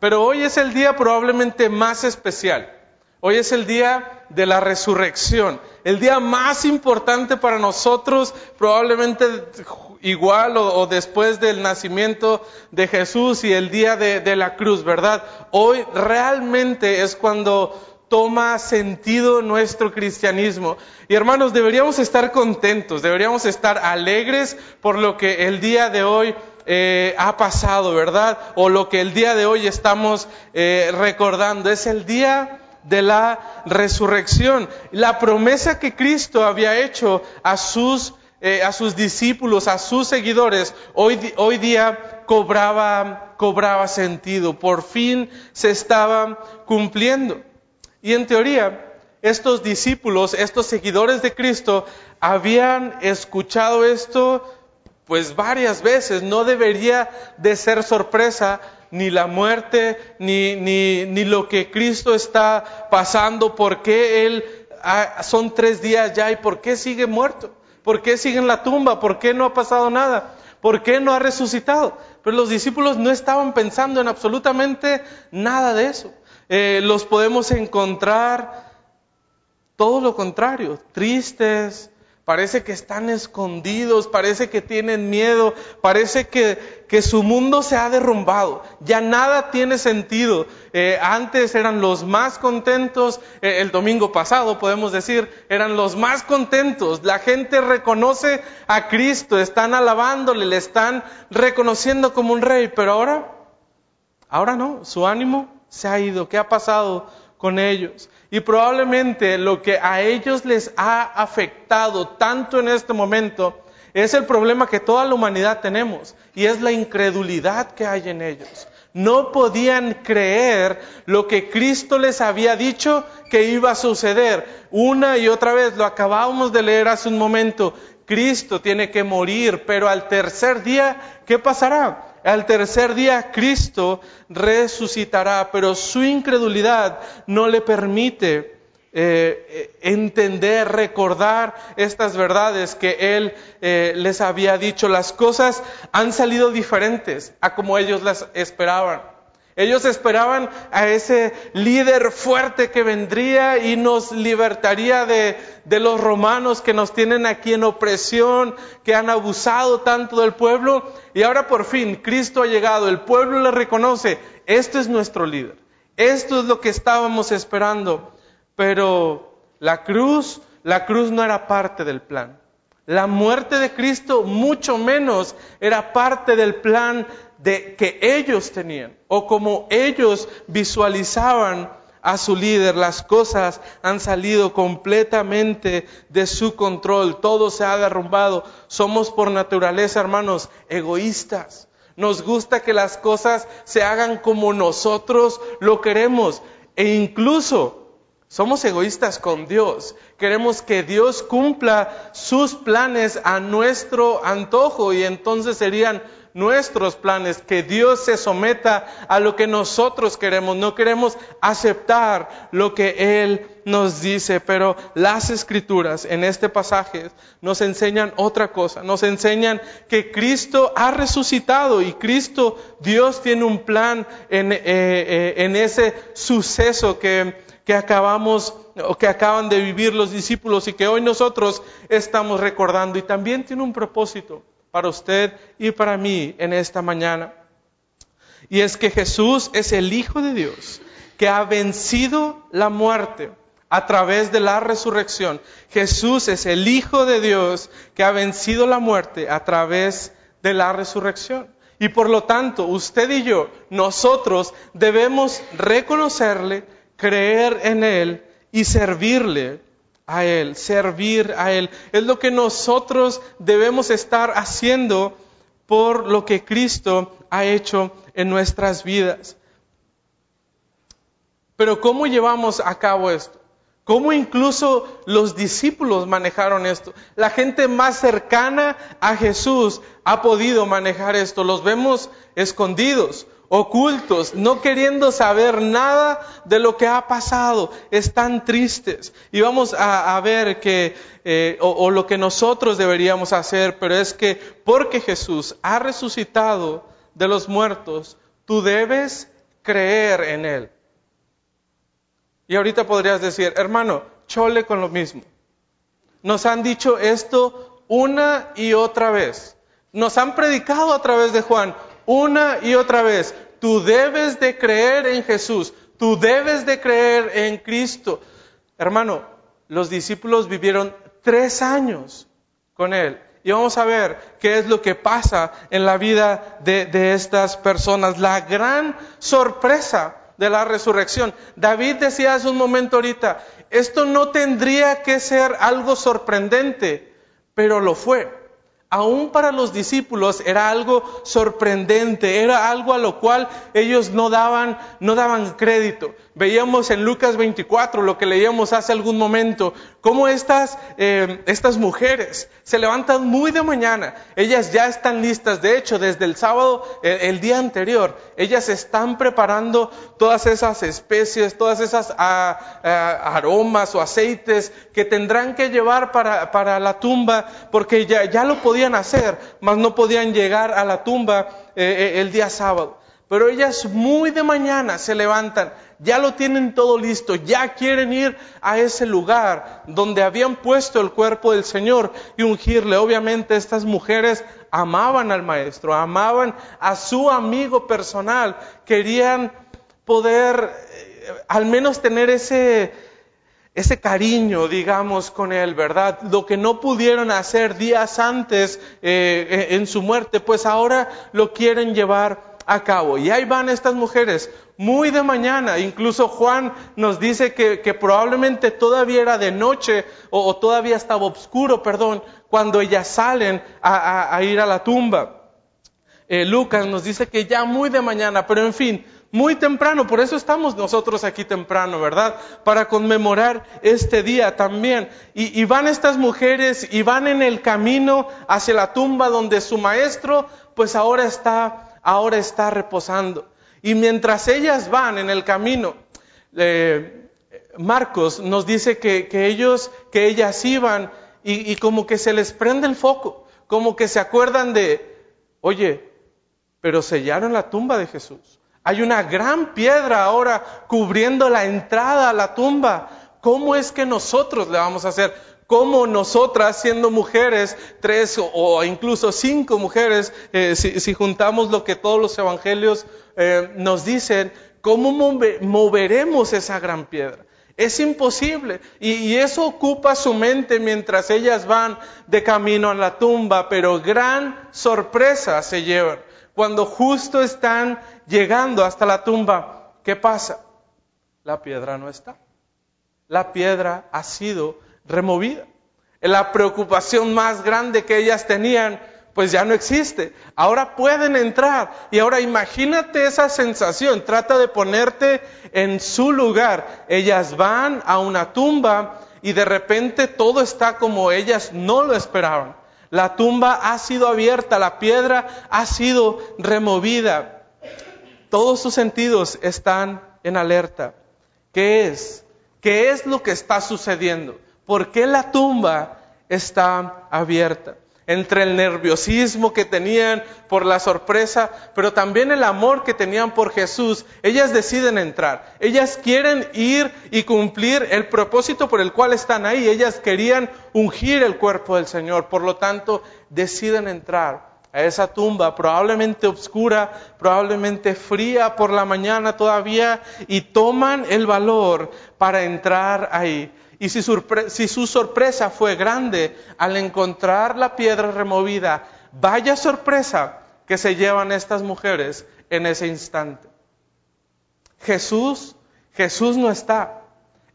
Pero hoy es el día probablemente más especial. Hoy es el día de la resurrección, el día más importante para nosotros, probablemente igual o, después del nacimiento de Jesús y el día de, de la cruz, ¿verdad? Hoy realmente es cuando toma sentido nuestro cristianismo. Y hermanos, deberíamos estar contentos, deberíamos estar alegres por lo que el día de hoy eh, ha pasado, ¿verdad? O lo que el día de hoy estamos eh, recordando. Es el día de la resurrección. La promesa que Cristo había hecho a sus, eh, a sus discípulos, a sus seguidores, hoy, hoy día cobraba, cobraba sentido. Por fin se estaba cumpliendo. Y en teoría, estos discípulos, estos seguidores de Cristo, habían escuchado esto pues varias veces. No debería de ser sorpresa ni la muerte, ni, ni, ni lo que Cristo está pasando, por qué Él ah, son tres días ya y por qué sigue muerto, por qué sigue en la tumba, por qué no ha pasado nada, por qué no ha resucitado. Pero los discípulos no estaban pensando en absolutamente nada de eso. Eh, los podemos encontrar todo lo contrario, tristes, parece que están escondidos, parece que tienen miedo, parece que, que su mundo se ha derrumbado, ya nada tiene sentido. Eh, antes eran los más contentos, eh, el domingo pasado podemos decir, eran los más contentos, la gente reconoce a Cristo, están alabándole, le están reconociendo como un rey, pero ahora, ahora no, su ánimo se ha ido? ¿Qué ha pasado con ellos? Y probablemente lo que a ellos les ha afectado tanto en este momento es el problema que toda la humanidad tenemos y es la incredulidad que hay en ellos. No podían creer lo que Cristo les había dicho que iba a suceder. Una y otra vez, lo acabábamos de leer hace un momento, Cristo tiene que morir, pero al tercer día, ¿qué pasará? Al tercer día Cristo resucitará, pero su incredulidad no le permite eh, entender, recordar estas verdades que Él eh, les había dicho. Las cosas han salido diferentes a como ellos las esperaban. Ellos esperaban a ese líder fuerte que vendría y nos libertaría de, de, los romanos que nos tienen aquí en opresión, que han abusado tanto del pueblo. Y ahora por fin Cristo ha llegado, el pueblo le reconoce, este es nuestro líder, esto es lo que estábamos esperando. Pero la cruz, la cruz no era parte del plan. La muerte de Cristo mucho menos era parte del plan de que ellos tenían o como ellos visualizaban a su líder. Las cosas han salido completamente de su control. Todo se ha derrumbado. Somos por naturaleza, hermanos, egoístas. Nos gusta que las cosas se hagan como nosotros lo queremos. E incluso somos egoístas con Dios. Queremos que Dios cumpla sus planes a nuestro antojo y entonces serían nuestros planes, que Dios se someta a lo que nosotros queremos. No queremos aceptar lo que Él nos dice, pero las escrituras en este pasaje nos enseñan otra cosa. Nos enseñan que Cristo ha resucitado y Cristo, Dios tiene un plan en, eh, eh, en ese suceso que que acabamos o que acaban de vivir los discípulos y que hoy nosotros estamos recordando. Y también tiene un propósito para usted y para mí en esta mañana. Y es que Jesús es el Hijo de Dios que ha vencido la muerte a través de la resurrección. Jesús es el Hijo de Dios que ha vencido la muerte a través de la resurrección. Y por lo tanto, usted y yo, nosotros debemos reconocerle, creer en Él y servirle a Él, servir a Él. Es lo que nosotros debemos estar haciendo por lo que Cristo ha hecho en nuestras vidas. Pero ¿cómo llevamos a cabo esto? ¿Cómo incluso los discípulos manejaron esto? La gente más cercana a Jesús ha podido manejar esto. Los vemos escondidos, ocultos, no queriendo saber nada de lo que ha pasado, están tristes. Y vamos a, ver que, eh, o, o lo que nosotros deberíamos hacer, pero es que porque Jesús ha resucitado de los muertos, tú debes creer en Él. Y ahorita podrías decir, hermano, chole con lo mismo. Nos han dicho esto una y otra vez. Nos han predicado a través de Juan una y otra vez. Tú debes de creer en Jesús. Tú debes de creer en Cristo. Hermano, los discípulos vivieron tres años con Él. Y vamos a ver qué es lo que pasa en la vida de, estas personas. La gran sorpresa de la resurrección. David decía hace un momento ahorita, esto no tendría que ser algo sorprendente, pero lo fue aún para los discípulos era algo sorprendente, era algo a lo cual ellos no daban, no daban crédito. Veíamos en Lucas 24, lo que leíamos hace algún momento, cómo estas, eh, estas mujeres se levantan muy de mañana, ellas ya están listas, de hecho, desde el sábado, el, día anterior, ellas están preparando todas esas especies, todas esas aromas o aceites que tendrán que llevar para, para la tumba, porque ya, ya lo podían hacer, mas no podían llegar a la tumba eh, eh, el día sábado. Pero ellas muy de mañana se levantan, ya lo tienen todo listo, ya quieren ir a ese lugar donde habían puesto el cuerpo del Señor y ungirle. Obviamente estas mujeres amaban al Maestro, amaban a su amigo personal, querían poder eh, al menos tener ese, ese cariño, digamos, con Él, ¿verdad? Lo que no pudieron hacer días antes eh, en su muerte, pues ahora lo quieren llevar a cabo. Y ahí van estas mujeres muy de mañana. Incluso Juan nos dice que, probablemente todavía era de noche o, todavía estaba oscuro, perdón, cuando ellas salen a, ir a la tumba. Eh, Lucas nos dice que ya muy de mañana, pero en fin, muy temprano, por eso estamos nosotros aquí temprano, ¿verdad? Para conmemorar este día también. Y, y, van estas mujeres y van en el camino hacia la tumba donde su maestro, pues ahora está ahora está reposando. Y mientras ellas van en el camino, eh, Marcos nos dice que, ellos, que ellas iban y, y como que se les prende el foco, como que se acuerdan de, oye, pero sellaron la tumba de Jesús. Hay una gran piedra ahora cubriendo la entrada a la tumba. ¿Cómo es que nosotros le vamos a hacer? Cómo nosotras, siendo mujeres, tres o, incluso cinco mujeres, eh, si, juntamos lo que todos los evangelios eh, nos dicen, ¿cómo moveremos esa gran piedra? Es imposible. y, eso ocupa su mente mientras ellas van de camino a la tumba, pero gran sorpresa se llevan. Cuando justo están llegando hasta la tumba, ¿qué pasa? La piedra no está. La piedra ha sido removida. La preocupación más grande que ellas tenían, pues ya no existe. Ahora pueden entrar. Y ahora imagínate esa sensación. Trata de ponerte en su lugar. Ellas van a una tumba y de repente todo está como ellas no lo esperaban. La tumba ha sido abierta, la piedra ha sido removida. Todos sus sentidos están en alerta. ¿Qué es? ¿Qué es lo que está sucediendo? ¿Por qué la tumba está abierta? Entre el nerviosismo que tenían por la sorpresa, pero también el amor que tenían por Jesús, ellas deciden entrar. Ellas quieren ir y cumplir el propósito por el cual están ahí. Ellas querían ungir el cuerpo del Señor. Por lo tanto, deciden entrar a esa tumba, probablemente oscura, probablemente fría por la mañana todavía, y toman el valor para entrar ahí. Y si, su sorpresa fue grande al encontrar la piedra removida, vaya sorpresa que se llevan estas mujeres en ese instante. Jesús, Jesús no está.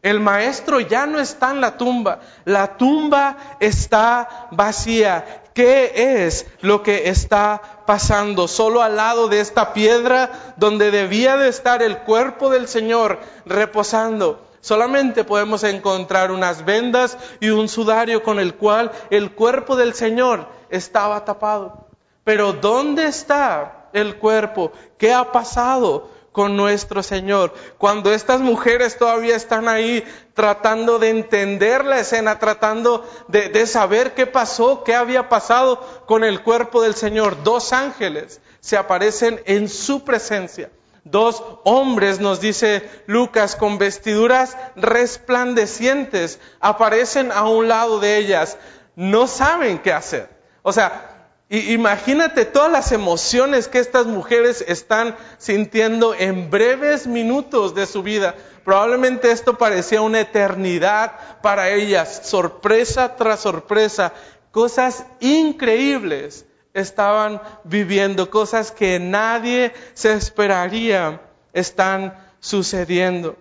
El maestro ya no está en la tumba. La tumba está vacía. ¿Qué es lo que está pasando? Solo al lado de esta piedra donde debía de estar el cuerpo del Señor reposando Solamente podemos encontrar unas vendas y un sudario con el cual el cuerpo del Señor estaba tapado. Pero ¿dónde está el cuerpo? ¿Qué ha pasado con nuestro Señor? Cuando estas mujeres todavía están ahí tratando de entender la escena, tratando de, saber qué pasó, qué había pasado con el cuerpo del Señor, dos ángeles se aparecen en su presencia Dos hombres, nos dice Lucas, con vestiduras resplandecientes, aparecen a un lado de ellas. No saben qué hacer. O sea, imagínate todas las emociones que estas mujeres están sintiendo en breves minutos de su vida. Probablemente esto parecía una eternidad para ellas, sorpresa tras sorpresa, cosas increíbles estaban viviendo, cosas que nadie se esperaría están sucediendo.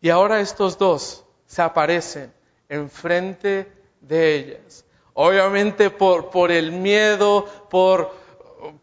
Y ahora estos dos se aparecen enfrente de ellas. Obviamente por, por el miedo, por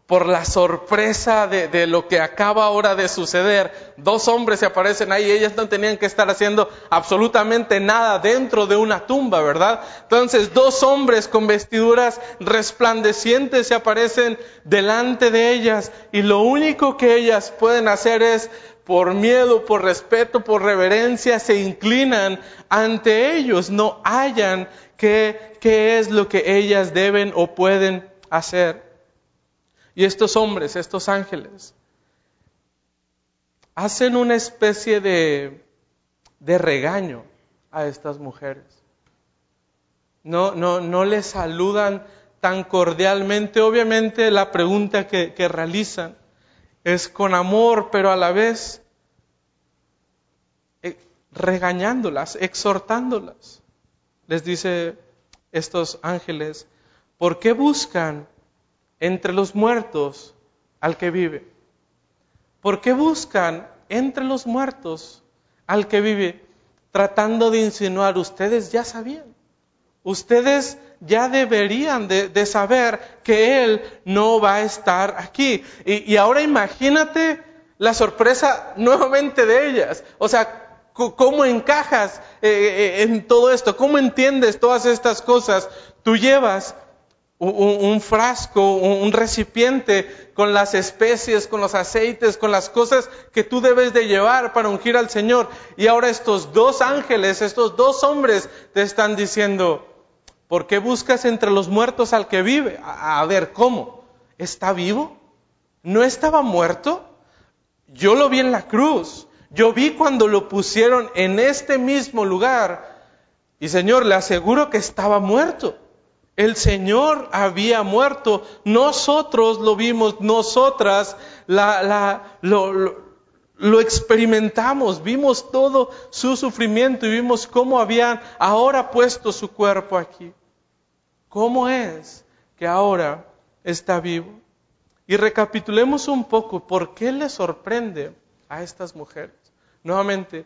por la sorpresa de, lo que acaba ahora de suceder. Dos hombres se aparecen ahí, ellas no tenían que estar haciendo absolutamente nada dentro de una tumba, ¿verdad? Entonces, dos hombres con vestiduras resplandecientes se aparecen delante de ellas y lo único que ellas pueden hacer es, por miedo, por respeto, por reverencia, se inclinan ante ellos, no hallan qué, qué es lo que ellas deben o pueden hacer. Y estos hombres, estos ángeles, hacen una especie de, de regaño a estas mujeres. No, no, no les saludan tan cordialmente. Obviamente la pregunta que, que realizan es con amor, pero a la vez eh, regañándolas, exhortándolas. Les dice estos ángeles, ¿por qué buscan entre los muertos al que vive? ¿Por qué buscan entre los muertos al que vive tratando de insinuar, ustedes ya sabían, ustedes ya deberían de, saber que Él no va a estar aquí. Y, ahora imagínate la sorpresa nuevamente de ellas. O sea, ¿cómo encajas eh, eh, en todo esto? ¿Cómo entiendes todas estas cosas? Tú llevas un, frasco, un, recipiente con las especies, con los aceites, con las cosas que tú debes de llevar para ungir al Señor. Y ahora estos dos ángeles, estos dos hombres te están diciendo, ¿por qué buscas entre los muertos al que vive? A, a ver, ¿cómo? ¿Está vivo? ¿No estaba muerto? Yo lo vi en la cruz. Yo vi cuando lo pusieron en este mismo lugar. Y Señor, le aseguro que estaba muerto. El Señor había muerto, nosotros lo vimos, nosotras lo, experimentamos, vimos todo su sufrimiento y vimos cómo habían ahora puesto su cuerpo aquí. ¿Cómo es que ahora está vivo? Y recapitulemos un poco por qué le sorprende a estas mujeres. Nuevamente,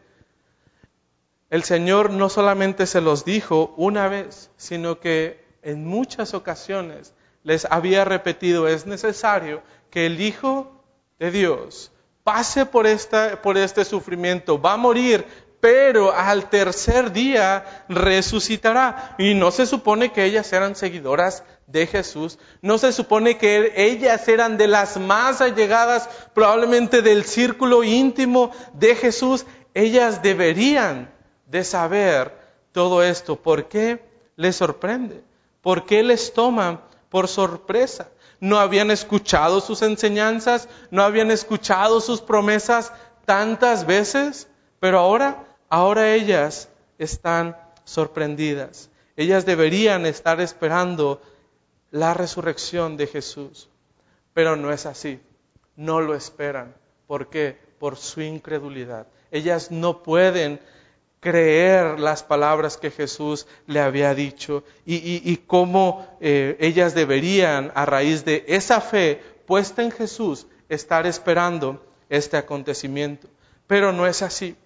el Señor no solamente se los dijo una vez, sino que en muchas ocasiones les había repetido, es necesario que el Hijo de Dios pase por, esta, por este sufrimiento, va a morir, pero al tercer día resucitará. Y no se supone que ellas eran seguidoras de Jesús, no se supone que ellas eran de las más allegadas, probablemente del círculo íntimo de Jesús. Ellas deberían de saber todo esto. ¿Por qué les sorprende? ¿Por qué les toma por sorpresa? ¿No habían escuchado sus enseñanzas? ¿No habían escuchado sus promesas tantas veces? Pero ahora, ahora ellas están sorprendidas. Ellas deberían estar esperando la resurrección de Jesús. Pero no es así. No lo esperan. ¿Por qué? Por su incredulidad. Ellas no pueden creer las palabras que Jesús le había dicho y, cómo eh, ellas deberían, a raíz de esa fe puesta en Jesús, estar esperando este acontecimiento. Pero no es así.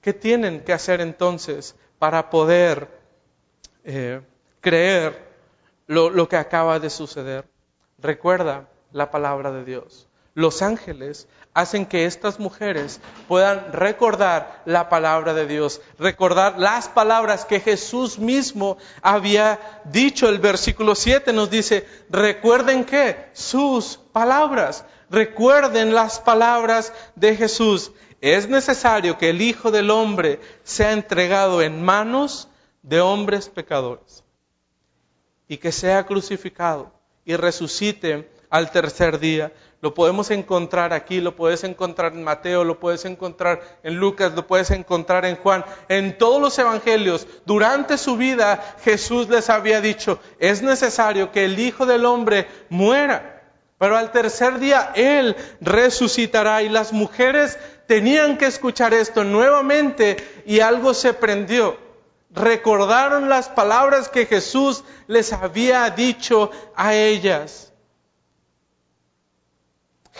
¿Qué tienen que hacer entonces para poder eh, creer lo que acaba de suceder? Recuerda la palabra de Dios. Los ángeles hacen que estas mujeres puedan recordar la palabra de Dios, recordar las palabras que Jesús mismo había dicho. El versículo 7 nos dice, recuerden que sus palabras, recuerden las palabras de Jesús. Es necesario que el Hijo del Hombre sea entregado en manos de hombres pecadores y que sea crucificado y resucite al tercer día. Lo podemos encontrar aquí, lo puedes encontrar en Mateo, lo puedes encontrar en Lucas, lo puedes encontrar en Juan. En todos los evangelios, durante su vida, Jesús les había dicho, es necesario que el Hijo del Hombre muera, pero al tercer día Él resucitará. Y las mujeres tenían que escuchar esto nuevamente y algo se prendió. Recordaron las palabras que Jesús les había dicho a ellas.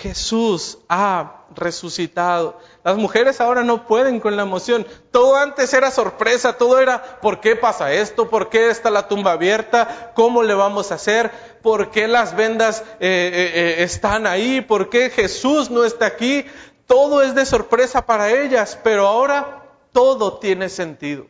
Jesús ha resucitado. Las mujeres ahora no pueden con la emoción. Todo antes era sorpresa, todo era ¿por qué pasa esto? ¿Por qué está la tumba abierta? ¿Cómo le vamos a hacer? ¿Por qué las vendas eh, eh, eh, están ahí? ¿Por qué Jesús no está aquí? Todo es de sorpresa para ellas, pero ahora todo tiene sentido.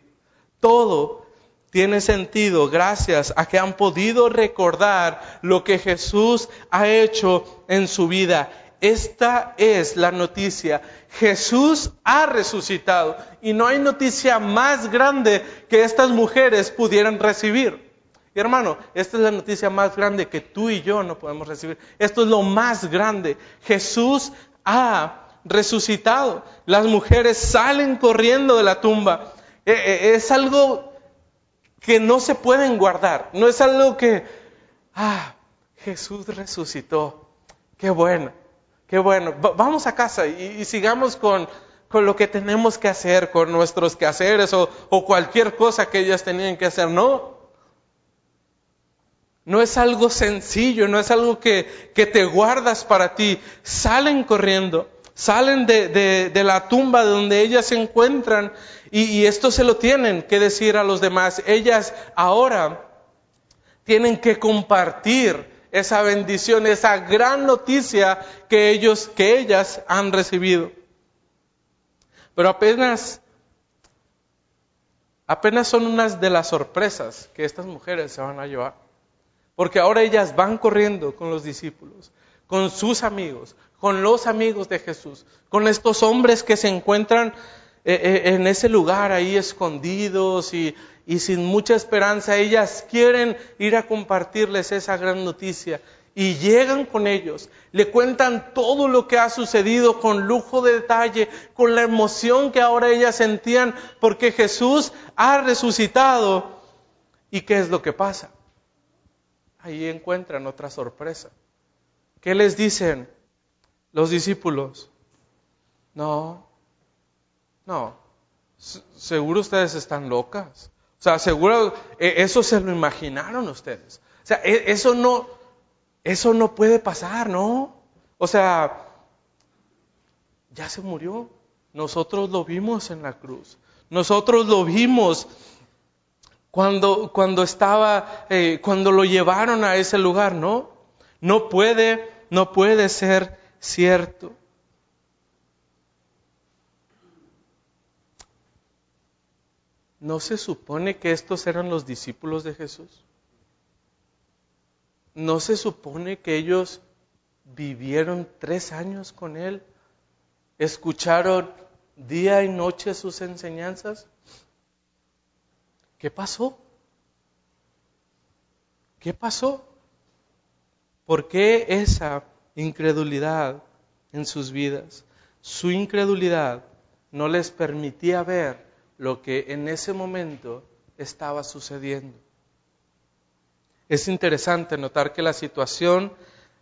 Todo tiene sentido gracias a que han podido recordar lo que Jesús ha hecho en su vida. Esta es la noticia. Jesús ha resucitado y no hay noticia más grande que estas mujeres pudieran recibir. Y hermano, esta es la noticia más grande que tú y yo no podemos recibir. Esto es lo más grande. Jesús ha resucitado. Las mujeres salen corriendo de la tumba. E, e, es algo que no se pueden guardar. No es algo que, ah, Jesús resucitó. Qué bueno, qué bueno. vamos a casa y, sigamos con, con, lo que tenemos que hacer, con nuestros quehaceres o, cualquier cosa que ellas tenían que hacer. No. No es algo sencillo, no es algo que, que te guardas para ti. Salen corriendo salen de, de, la tumba donde ellas se encuentran y, esto se lo tienen que decir a los demás. Ellas ahora tienen que compartir esa bendición, esa gran noticia que ellos, que ellas han recibido. Pero apenas, apenas son unas de las sorpresas que estas mujeres se van a llevar. Porque ahora ellas van corriendo con los discípulos, con sus amigos, con los amigos de Jesús, con estos hombres que se encuentran en ese lugar ahí escondidos y, sin mucha esperanza. Ellas quieren ir a compartirles esa gran noticia y llegan con ellos, le cuentan todo lo que ha sucedido con lujo de detalle, con la emoción que ahora ellas sentían porque Jesús ha resucitado. ¿Y qué es lo que pasa? Ahí encuentran otra sorpresa. ¿Qué les dicen? Los discípulos, no, no, seguro ustedes están locas. O sea, seguro eh, eso se lo imaginaron ustedes. O sea, e, eso no, eso no puede pasar, ¿no? O sea, ya se murió. Nosotros lo vimos en la cruz. Nosotros lo vimos cuando, cuando estaba, eh, cuando lo llevaron a ese lugar, ¿no? No puede, no puede ser cierto. ¿No se supone que estos eran los discípulos de Jesús? ¿No se supone que ellos vivieron tres años con Él? ¿Escucharon día y noche sus enseñanzas? ¿Qué pasó? ¿Qué pasó? ¿Por qué esa incredulidad en sus vidas. Su incredulidad no les permitía ver lo que en ese momento estaba sucediendo. Es interesante notar que la situación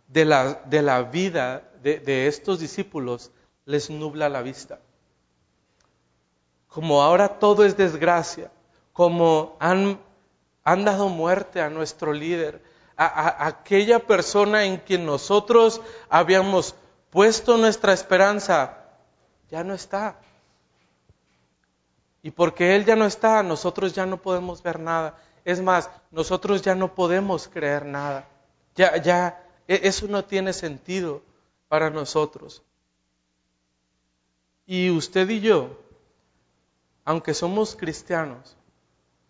de la, de la vida de, de estos discípulos les nubla la vista. Como ahora todo es desgracia, como han, han dado muerte a nuestro líder, a, aquella persona en quien nosotros habíamos puesto nuestra esperanza, ya no está. Y porque Él ya no está, nosotros ya no podemos ver nada. Es más, nosotros ya no podemos creer nada. Ya, ya, e, eso no tiene sentido para nosotros. Y usted y yo, aunque somos cristianos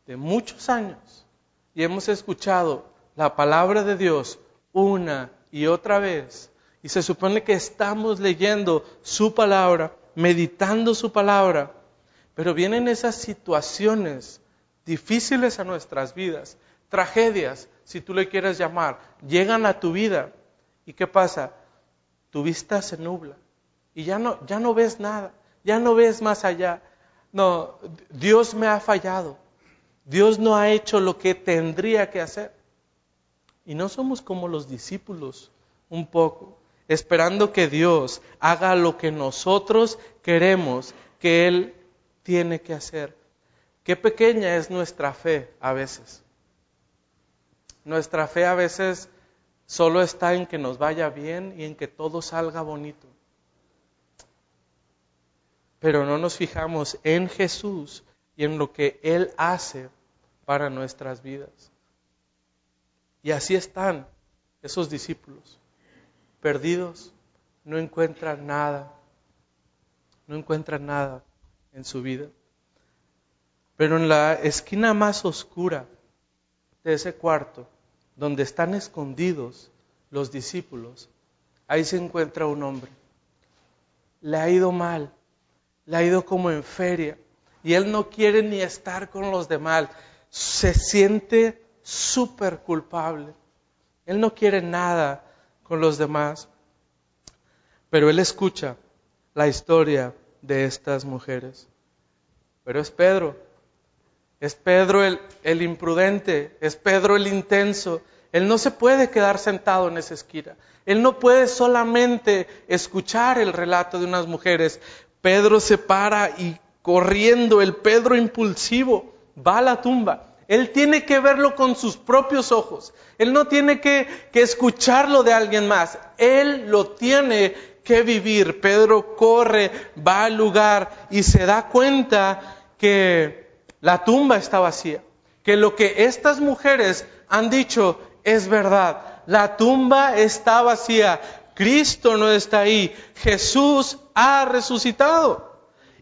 de muchos años y hemos escuchado la palabra de Dios una y otra vez. Y se supone que estamos leyendo su palabra, meditando su palabra. Pero vienen esas situaciones difíciles a nuestras vidas, tragedias, si tú le quieres llamar, llegan a tu vida. ¿Y qué pasa? tu vista se nubla y ya no, ya no ves nada, ya no ves más allá. No, Dios me ha fallado. Dios no ha hecho lo que tendría que hacer. Y no somos como los discípulos, un poco, esperando que Dios haga lo que nosotros queremos que Él tiene que hacer. Qué pequeña es nuestra fe a veces. Nuestra fe a veces solo está en que nos vaya bien y en que todo salga bonito. Pero no nos fijamos en Jesús y en lo que Él hace para nuestras vidas. Y así están esos discípulos, perdidos, no encuentran nada, no encuentran nada en su vida. Pero en la esquina más oscura de ese cuarto, donde están escondidos los discípulos, ahí se encuentra un hombre. Le ha ido mal, le ha ido como en feria, y él no quiere ni estar con los demás. Se siente súper culpable. Él no quiere nada con los demás. Pero él escucha la historia de estas mujeres. Pero es Pedro, es Pedro el, imprudente, es Pedro el intenso. Él no se puede quedar sentado en esa esquina. Él no puede solamente escuchar el relato de unas mujeres. Pedro se para y corriendo, el Pedro impulsivo, va a la tumba. Él tiene que verlo con sus propios ojos. Él no tiene que escucharlo de alguien más. Él lo tiene que vivir. Pedro corre, va al lugar y se da cuenta que la tumba está vacía, que lo que estas mujeres han dicho es verdad. La tumba está vacía, Cristo no está ahí, Jesús ha resucitado.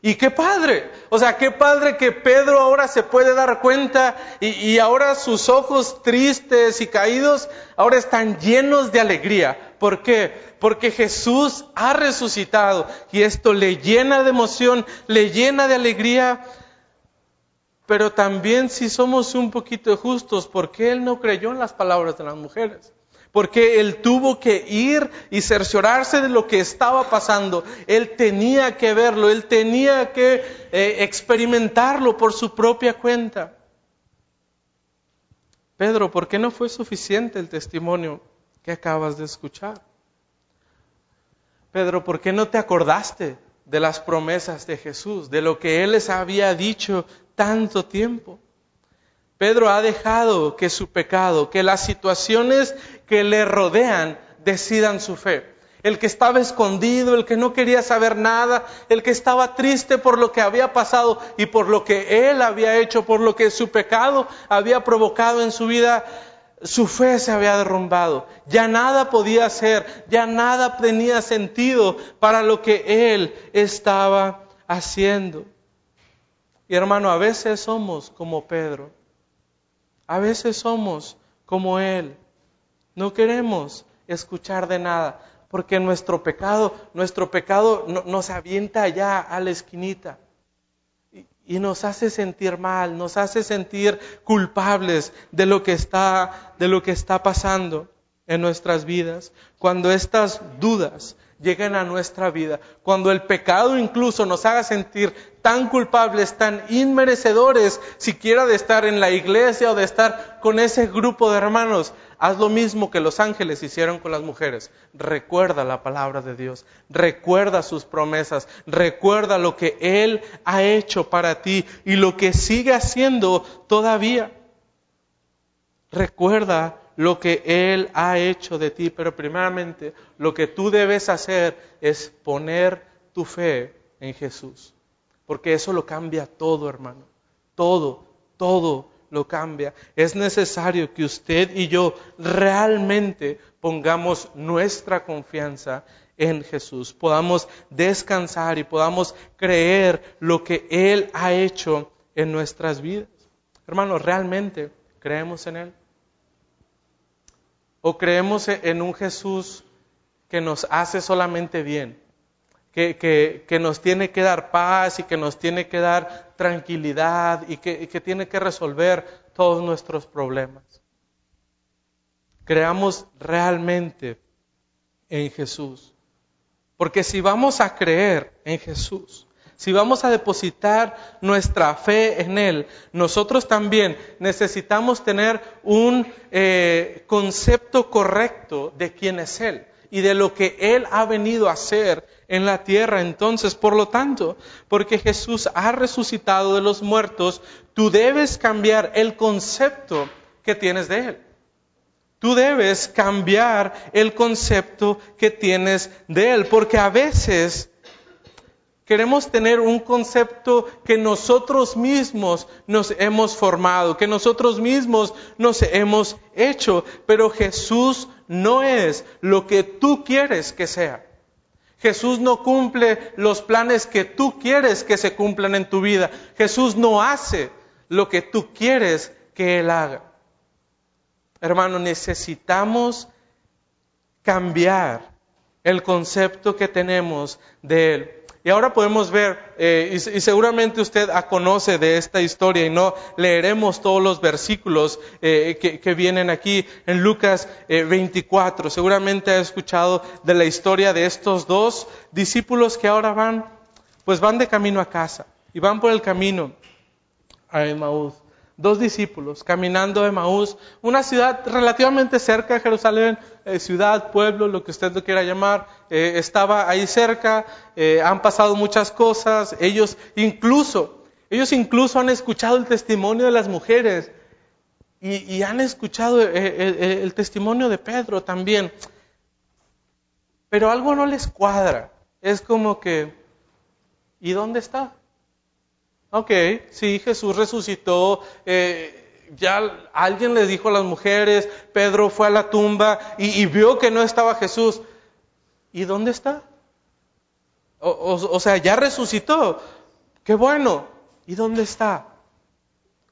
Y qué padre, o sea, qué padre que Pedro ahora se puede dar cuenta y, y, ahora sus ojos tristes y caídos ahora están llenos de alegría. ¿Por qué? Porque Jesús ha resucitado y esto le llena de emoción, le llena de alegría pero también si somos un poquito justos, ¿por qué él no creyó en las palabras de las mujeres? Porque él tuvo que ir y cerciorarse de lo que estaba pasando. Él tenía que verlo, él tenía que eh, experimentarlo por su propia cuenta. Pedro, ¿por qué no fue suficiente el testimonio que acabas de escuchar? Pedro, ¿por qué no te acordaste de las promesas de Jesús, de lo que Él les había dicho tanto tiempo. Pedro ha dejado que su pecado, que las situaciones que le rodean decidan su fe. El que estaba escondido, el que no quería saber nada, el que estaba triste por lo que había pasado y por lo que él había hecho, por lo que su pecado había provocado en su vida, su fe se había derrumbado. Ya nada podía hacer, ya nada tenía sentido para lo que él estaba haciendo. Y hermano, a veces somos como Pedro, a veces somos como Él. No queremos escuchar de nada, porque nuestro pecado, nuestro pecado nos avienta allá a la esquinita y, nos hace sentir mal, nos hace sentir culpables de lo que está, de lo que está pasando en nuestras vidas. Cuando estas dudas lleguen a nuestra vida, cuando el pecado incluso nos haga sentir tan culpables, tan inmerecedores, siquiera de estar en la iglesia o de estar con ese grupo de hermanos, haz lo mismo que los ángeles hicieron con las mujeres. Recuerda la palabra de Dios, recuerda sus promesas, recuerda lo que Él ha hecho para ti y lo que sigue haciendo todavía. Recuerda lo que Él ha hecho de ti, pero primeramente lo que tú debes hacer es poner tu fe en Jesús, porque eso lo cambia todo, hermano, todo, todo lo cambia. Es necesario que usted y yo realmente pongamos nuestra confianza en Jesús, podamos descansar y podamos creer lo que Él ha hecho en nuestras vidas. Hermanos, realmente creemos en Él. ¿O creemos en un Jesús que nos hace solamente bien? Que, nos tiene que dar paz y que nos tiene que dar tranquilidad y que, y que tiene que resolver todos nuestros problemas. Creamos realmente en Jesús. Porque si vamos a creer en Jesús, si vamos a depositar nuestra fe en Él, nosotros también necesitamos tener un eh, concepto correcto de quién es Él y de lo que Él ha venido a hacer en la tierra. Entonces, por lo tanto, porque Jesús ha resucitado de los muertos, tú debes cambiar el concepto que tienes de Él. Tú debes cambiar el concepto que tienes de Él, porque a veces queremos tener un concepto que nosotros mismos nos hemos formado, que nosotros mismos nos hemos hecho, pero Jesús no es lo que tú quieres que sea. Jesús no cumple los planes que tú quieres que se cumplan en tu vida. Jesús no hace lo que tú quieres que Él haga. Hermano, necesitamos cambiar el concepto que tenemos de Él. Y ahora podemos ver, eh, y, seguramente usted conoce de esta historia y no leeremos todos los versículos eh, que, vienen aquí en Lucas 24. Eh, seguramente ha escuchado de la historia de estos dos discípulos que ahora van, pues van de camino a casa y van por el camino a Emmaús dos discípulos caminando de Maús, una ciudad relativamente cerca de Jerusalén, eh, ciudad, pueblo, lo que usted lo quiera llamar, eh, estaba ahí cerca, eh, han pasado muchas cosas, ellos incluso, ellos incluso han escuchado el testimonio de las mujeres y, han escuchado el testimonio de Pedro también, pero algo no les cuadra, es como que, ¿y dónde está? Ok, sí, Jesús resucitó. Eh, ya alguien le dijo a las mujeres, Pedro fue a la tumba y, vio que no estaba Jesús. ¿Y dónde está? O, sea, ya resucitó. Qué bueno. ¿Y dónde está?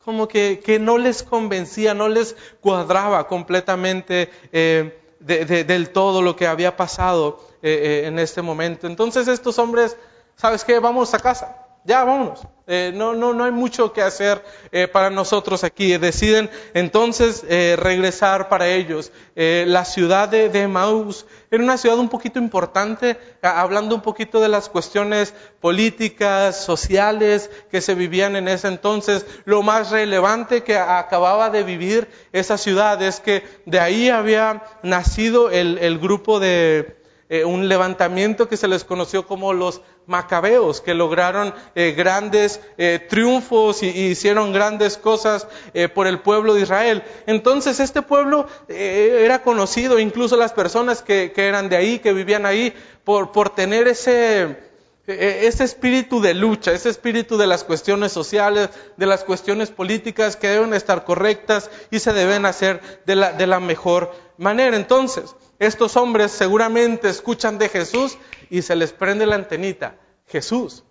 Como que, no les convencía, no les cuadraba completamente eh, del todo lo que había pasado eh, en este momento. Entonces estos hombres, ¿sabes qué? Vamos a casa ya vámonos. Eh, no, no, no hay mucho que hacer eh, para nosotros aquí. Deciden entonces eh, regresar para ellos. la ciudad de, de Maús era una ciudad un poquito importante, hablando un poquito de las cuestiones políticas, sociales que se vivían en ese entonces. Lo más relevante que acababa de vivir esa ciudad es que de ahí había nacido el, el grupo de un levantamiento que se les conoció como los macabeos que lograron eh, grandes eh, triunfos y, hicieron grandes cosas eh, por el pueblo de Israel. Entonces este pueblo era conocido, incluso las personas que, eran de ahí, que vivían ahí, por, por tener ese, ese espíritu de lucha, ese espíritu de las cuestiones sociales, de las cuestiones políticas que deben estar correctas y se deben hacer de la, de la mejor manera. Entonces, estos hombres seguramente escuchan de Jesús y se les prende la antenita. Jesús.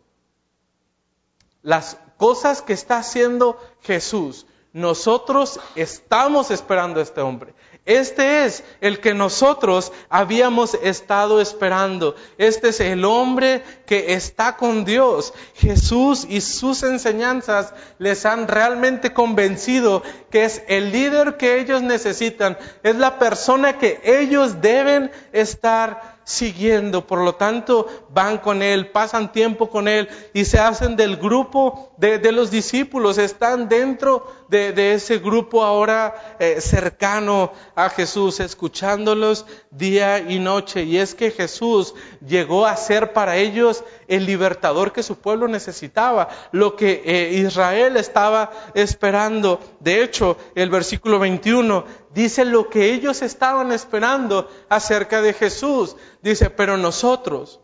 Las cosas que está haciendo Jesús, nosotros estamos esperando a este hombre. Este es el que nosotros habíamos estado esperando. Este es el hombre que está con Dios. Jesús y sus enseñanzas les han realmente convencido que es el líder que ellos necesitan. Es la persona que ellos deben estar siguiendo. Por lo tanto, van con Él, pasan tiempo con Él y se hacen del grupo de, los discípulos. Están dentro de, ese grupo ahora eh, cercano a Jesús, escuchándolos día y noche. Y es que Jesús llegó a ser para ellos el libertador que su pueblo necesitaba, lo que eh, Israel estaba esperando. De hecho, el versículo 21 dice lo que ellos estaban esperando acerca de Jesús. Dice, pero nosotros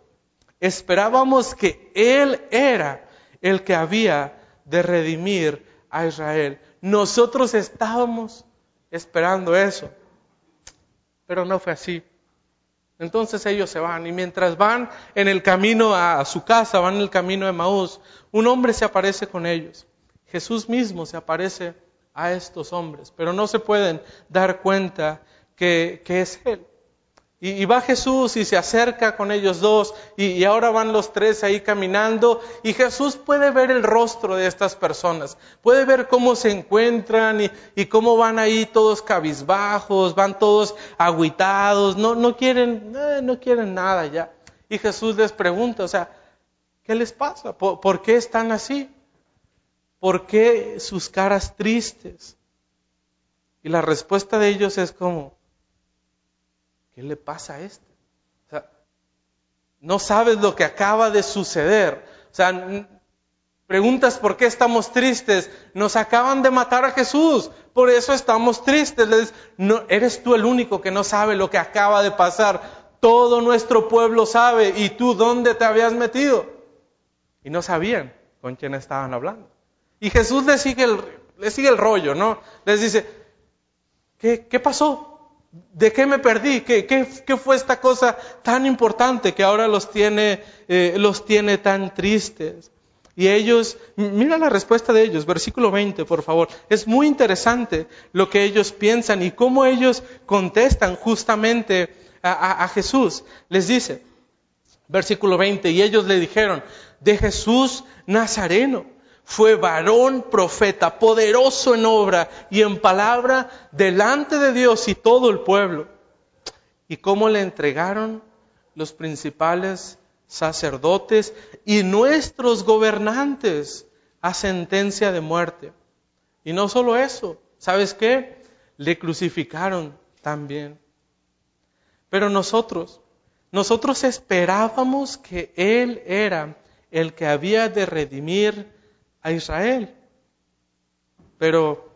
esperábamos que Él era el que había de redimir a Israel. Nosotros estábamos esperando eso, pero no fue así. Entonces ellos se van y mientras van en el camino a su casa, van en el camino de Maús, un hombre se aparece con ellos. Jesús mismo se aparece a estos hombres, pero no se pueden dar cuenta que, es Él. Y, va Jesús y se acerca con ellos dos y, ahora van los tres ahí caminando y Jesús puede ver el rostro de estas personas, puede ver cómo se encuentran y, cómo van ahí todos cabizbajos, van todos aguitados, no, no, quieren, eh, no quieren nada ya. Y Jesús les pregunta, o sea, ¿qué les pasa? ¿Por, qué están así? ¿Por qué sus caras tristes? Y la respuesta de ellos es como, ¿qué le pasa a este? O sea, no sabes lo que acaba de suceder. O sea, preguntas por qué estamos tristes. Nos acaban de matar a Jesús, por eso estamos tristes. no, eres tú el único que no sabe lo que acaba de pasar. Todo nuestro pueblo sabe. ¿Y tú dónde te habías metido? Y no sabían con quién estaban hablando. Y Jesús les sigue el, les sigue el rollo, ¿no? Les dice, ¿qué, qué pasó? ¿De qué me perdí? ¿Qué, fue esta cosa tan importante que ahora los tiene, eh, los tiene tan tristes? Y ellos, mira la respuesta de ellos, versículo 20, por favor. Es muy interesante lo que ellos piensan y cómo ellos contestan justamente a, Jesús. Les dice, versículo 20, y ellos le dijeron, de Jesús Nazareno. Fue varón, profeta, poderoso en obra y en palabra delante de Dios y todo el pueblo. ¿Y cómo le entregaron los principales sacerdotes y nuestros gobernantes a sentencia de muerte? Y no solo eso, ¿sabes qué? Le crucificaron también. Pero nosotros, nosotros esperábamos que Él era el que había de redimir a Israel. Pero,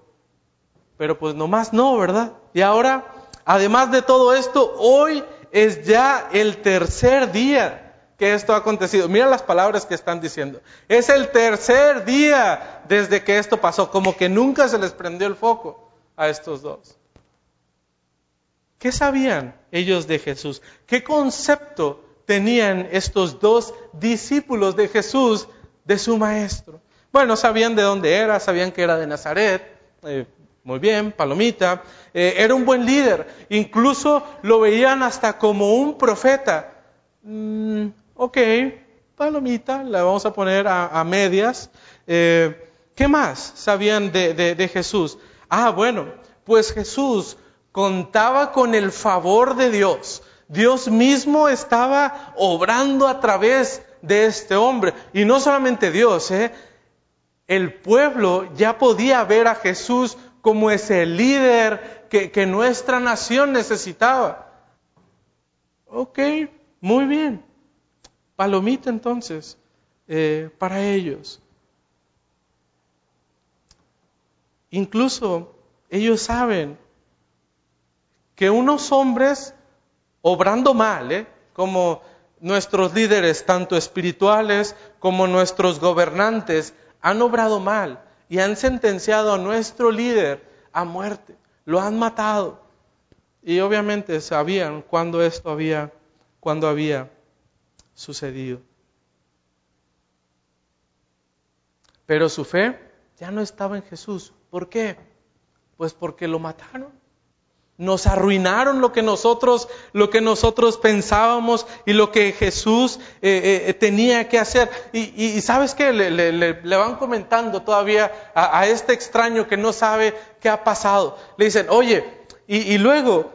pero pues nomás no, ¿verdad? Y ahora, además de todo esto, hoy es ya el tercer día que esto ha acontecido. Mira las palabras que están diciendo. Es el tercer día desde que esto pasó, como que nunca se les prendió el foco a estos dos. ¿Qué sabían ellos de Jesús? ¿Qué concepto tenían estos dos discípulos de Jesús de su maestro? Bueno, sabían de dónde era, sabían que era de Nazaret, eh, muy bien, palomita, eh, era un buen líder, incluso lo veían hasta como un profeta. Mm, ok, palomita, la vamos a poner a, medias. Eh, ¿Qué más sabían de Jesús? Ah, bueno, pues Jesús contaba con el favor de Dios. Dios mismo estaba obrando a través de este hombre. Y no solamente Dios, ¿eh? El pueblo ya podía ver a Jesús como ese líder que, nuestra nación necesitaba. Ok, muy bien. Palomita entonces eh, para ellos. Incluso ellos saben que unos hombres obrando mal, ¿eh? como nuestros líderes, tanto espirituales como nuestros gobernantes, han obrado mal y han sentenciado a nuestro líder a muerte, lo han matado. Y obviamente sabían cuándo esto había, cuándo había sucedido. Pero su fe ya no estaba en Jesús. ¿Por qué? Pues porque lo mataron. Nos arruinaron lo que nosotros, lo que nosotros pensábamos y lo que Jesús eh, eh, tenía que hacer. Y, sabes qué, le, van comentando todavía a, este extraño que no sabe qué ha pasado. Le dicen, oye, y, luego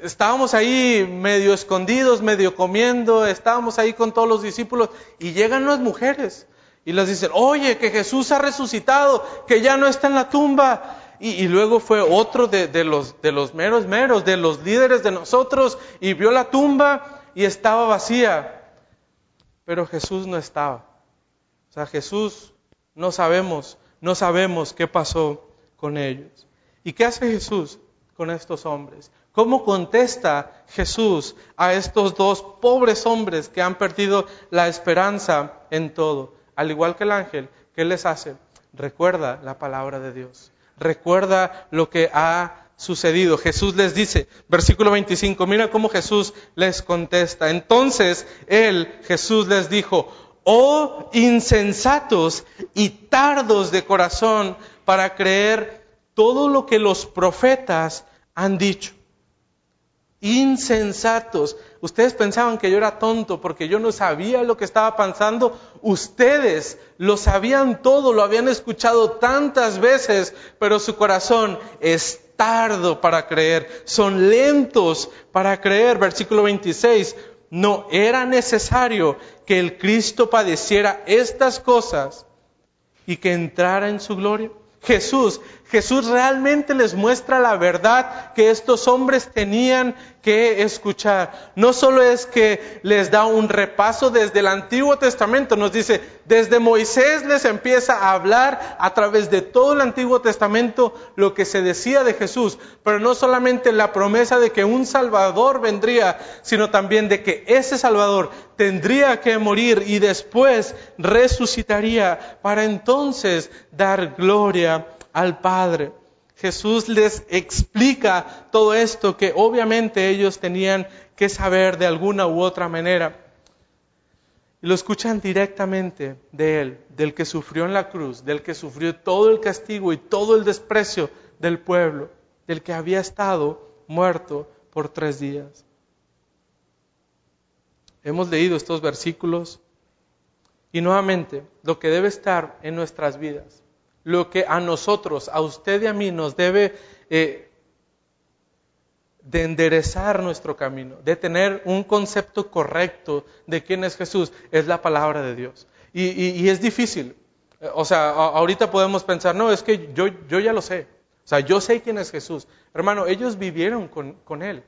estábamos ahí medio escondidos, medio comiendo, estábamos ahí con todos los discípulos y llegan las mujeres y les dicen, oye, que Jesús ha resucitado, que ya no está en la tumba. Y, luego fue otro de, los, de los meros meros, de los líderes de nosotros, y vio la tumba y estaba vacía. Pero Jesús no estaba. O sea, Jesús no sabemos, no sabemos qué pasó con ellos. ¿Y qué hace Jesús con estos hombres? ¿Cómo contesta Jesús a estos dos pobres hombres que han perdido la esperanza en todo? Al igual que el ángel, ¿qué les hace? Recuerda la palabra de Dios recuerda lo que ha sucedido. Jesús les dice, versículo 25, mira cómo Jesús les contesta. Entonces él, Jesús les dijo, oh insensatos y tardos de corazón para creer todo lo que los profetas han dicho. Insensatos. Ustedes pensaban que yo era tonto porque yo no sabía lo que estaba pasando. Ustedes lo sabían todo, lo habían escuchado tantas veces, pero su corazón es tardo para creer. Son lentos para creer. Versículo 26. no era necesario que el Cristo padeciera estas cosas y que entrara en su gloria? Jesús, Jesús realmente les muestra la verdad que estos hombres tenían que escuchar. No solo es que les da un repaso desde el Antiguo Testamento, nos dice, desde Moisés les empieza a hablar a través de todo el Antiguo Testamento lo que se decía de Jesús, pero no solamente la promesa de que un Salvador vendría, sino también de que ese Salvador tendría que morir y después resucitaría para entonces dar gloria al Padre. Jesús les explica todo esto que obviamente ellos tenían que saber de alguna u otra manera. Y lo escuchan directamente de Él, del que sufrió en la cruz, del que sufrió todo el castigo y todo el desprecio del pueblo, del que había estado muerto por tres días. Hemos leído estos versículos y nuevamente lo que debe estar en nuestras vidas lo que a nosotros, a usted y a mí nos debe eh, de enderezar nuestro camino, de tener un concepto correcto de quién es Jesús, es la palabra de Dios. Y, es difícil. O sea, ahorita podemos pensar, no, es que yo, ya lo sé. O sea, yo sé quién es Jesús. Hermano, ellos vivieron con Él.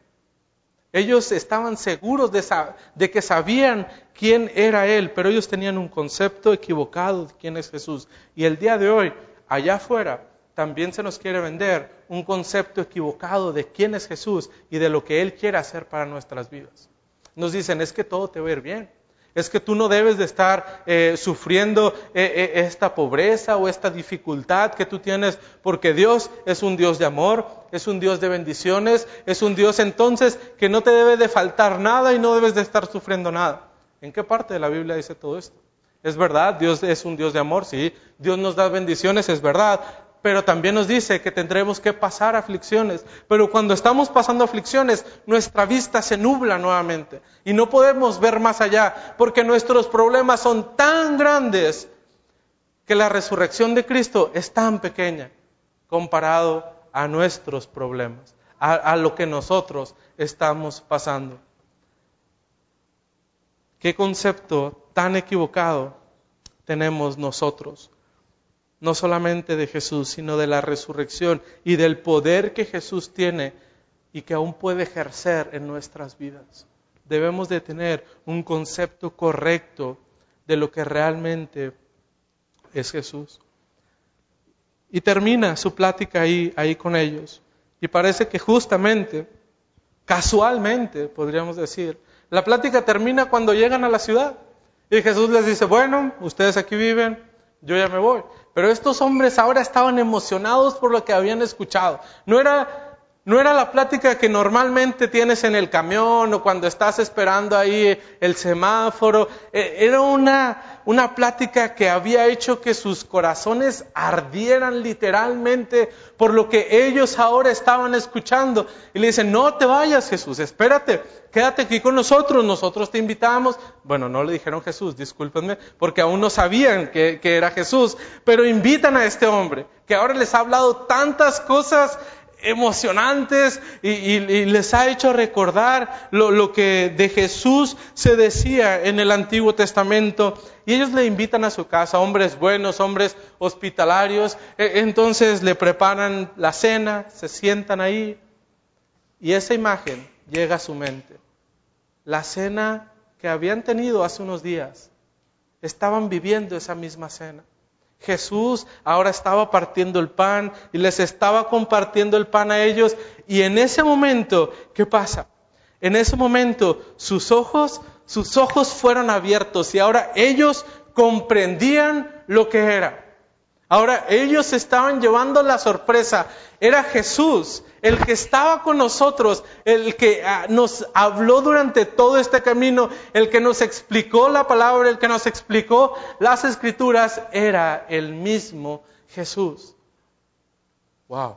Ellos estaban seguros de, que sabían quién era Él, pero ellos tenían un concepto equivocado de quién es Jesús. Y el día de hoy, allá afuera, también se nos quiere vender un concepto equivocado de quién es Jesús y de lo que Él quiere hacer para nuestras vidas. Nos dicen, es que todo te va a ir bien. Es que tú no debes de estar eh, sufriendo eh, eh, esta pobreza o esta dificultad que tú tienes, porque Dios es un Dios de amor, es un Dios de bendiciones, es un Dios entonces que no te debe de faltar nada y no debes de estar sufriendo nada. ¿En qué parte de la Biblia dice todo esto? Es verdad, Dios es un Dios de amor, sí, Dios nos da bendiciones, es verdad, pero también nos dice que tendremos que pasar aflicciones. Pero cuando estamos pasando aflicciones, nuestra vista se nubla nuevamente y no podemos ver más allá porque nuestros problemas son tan grandes que la resurrección de Cristo es tan pequeña comparado a nuestros problemas, a, lo que nosotros estamos pasando. ¿Qué concepto tan equivocado tenemos nosotros? No solamente de Jesús, sino de la resurrección y del poder que Jesús tiene y que aún puede ejercer en nuestras vidas. Debemos de tener un concepto correcto de lo que realmente es Jesús. Y termina su plática ahí, ahí con ellos. Y parece que justamente, casualmente, podríamos decir, la plática termina cuando llegan a la ciudad. Y Jesús les dice, bueno, ustedes aquí viven, yo ya me voy. Pero estos hombres ahora estaban emocionados por lo que habían escuchado. No era, no era la plática que normalmente tienes en el camión o cuando estás esperando ahí el semáforo. E, era una, una plática que había hecho que sus corazones ardieran literalmente por lo que ellos ahora estaban escuchando. Y le dicen, no te vayas Jesús, espérate, quédate aquí con nosotros, nosotros te invitamos. Bueno, no le dijeron Jesús, discúlpenme, porque aún no sabían que, era Jesús, pero invitan a este hombre, que ahora les ha hablado tantas cosas emocionantes y, les ha hecho recordar lo, lo, que de Jesús se decía en el Antiguo Testamento. Y ellos le invitan a su casa, hombres buenos, hombres hospitalarios. E, entonces le preparan la cena, se sientan ahí. Y esa imagen llega a su mente la cena que habían tenido hace unos días. Estaban viviendo esa misma cena. Jesús ahora estaba partiendo el pan y les estaba compartiendo el pan a ellos. Y en ese momento, ¿qué pasa? En ese momento sus ojos, sus ojos fueron abiertos y ahora ellos comprendían lo que era. Ahora ellos estaban llevando la sorpresa. Era Jesús el que estaba con nosotros, el que ah, nos habló durante todo este camino, el que nos explicó la palabra, el que nos explicó las escrituras, era el mismo Jesús. Wow.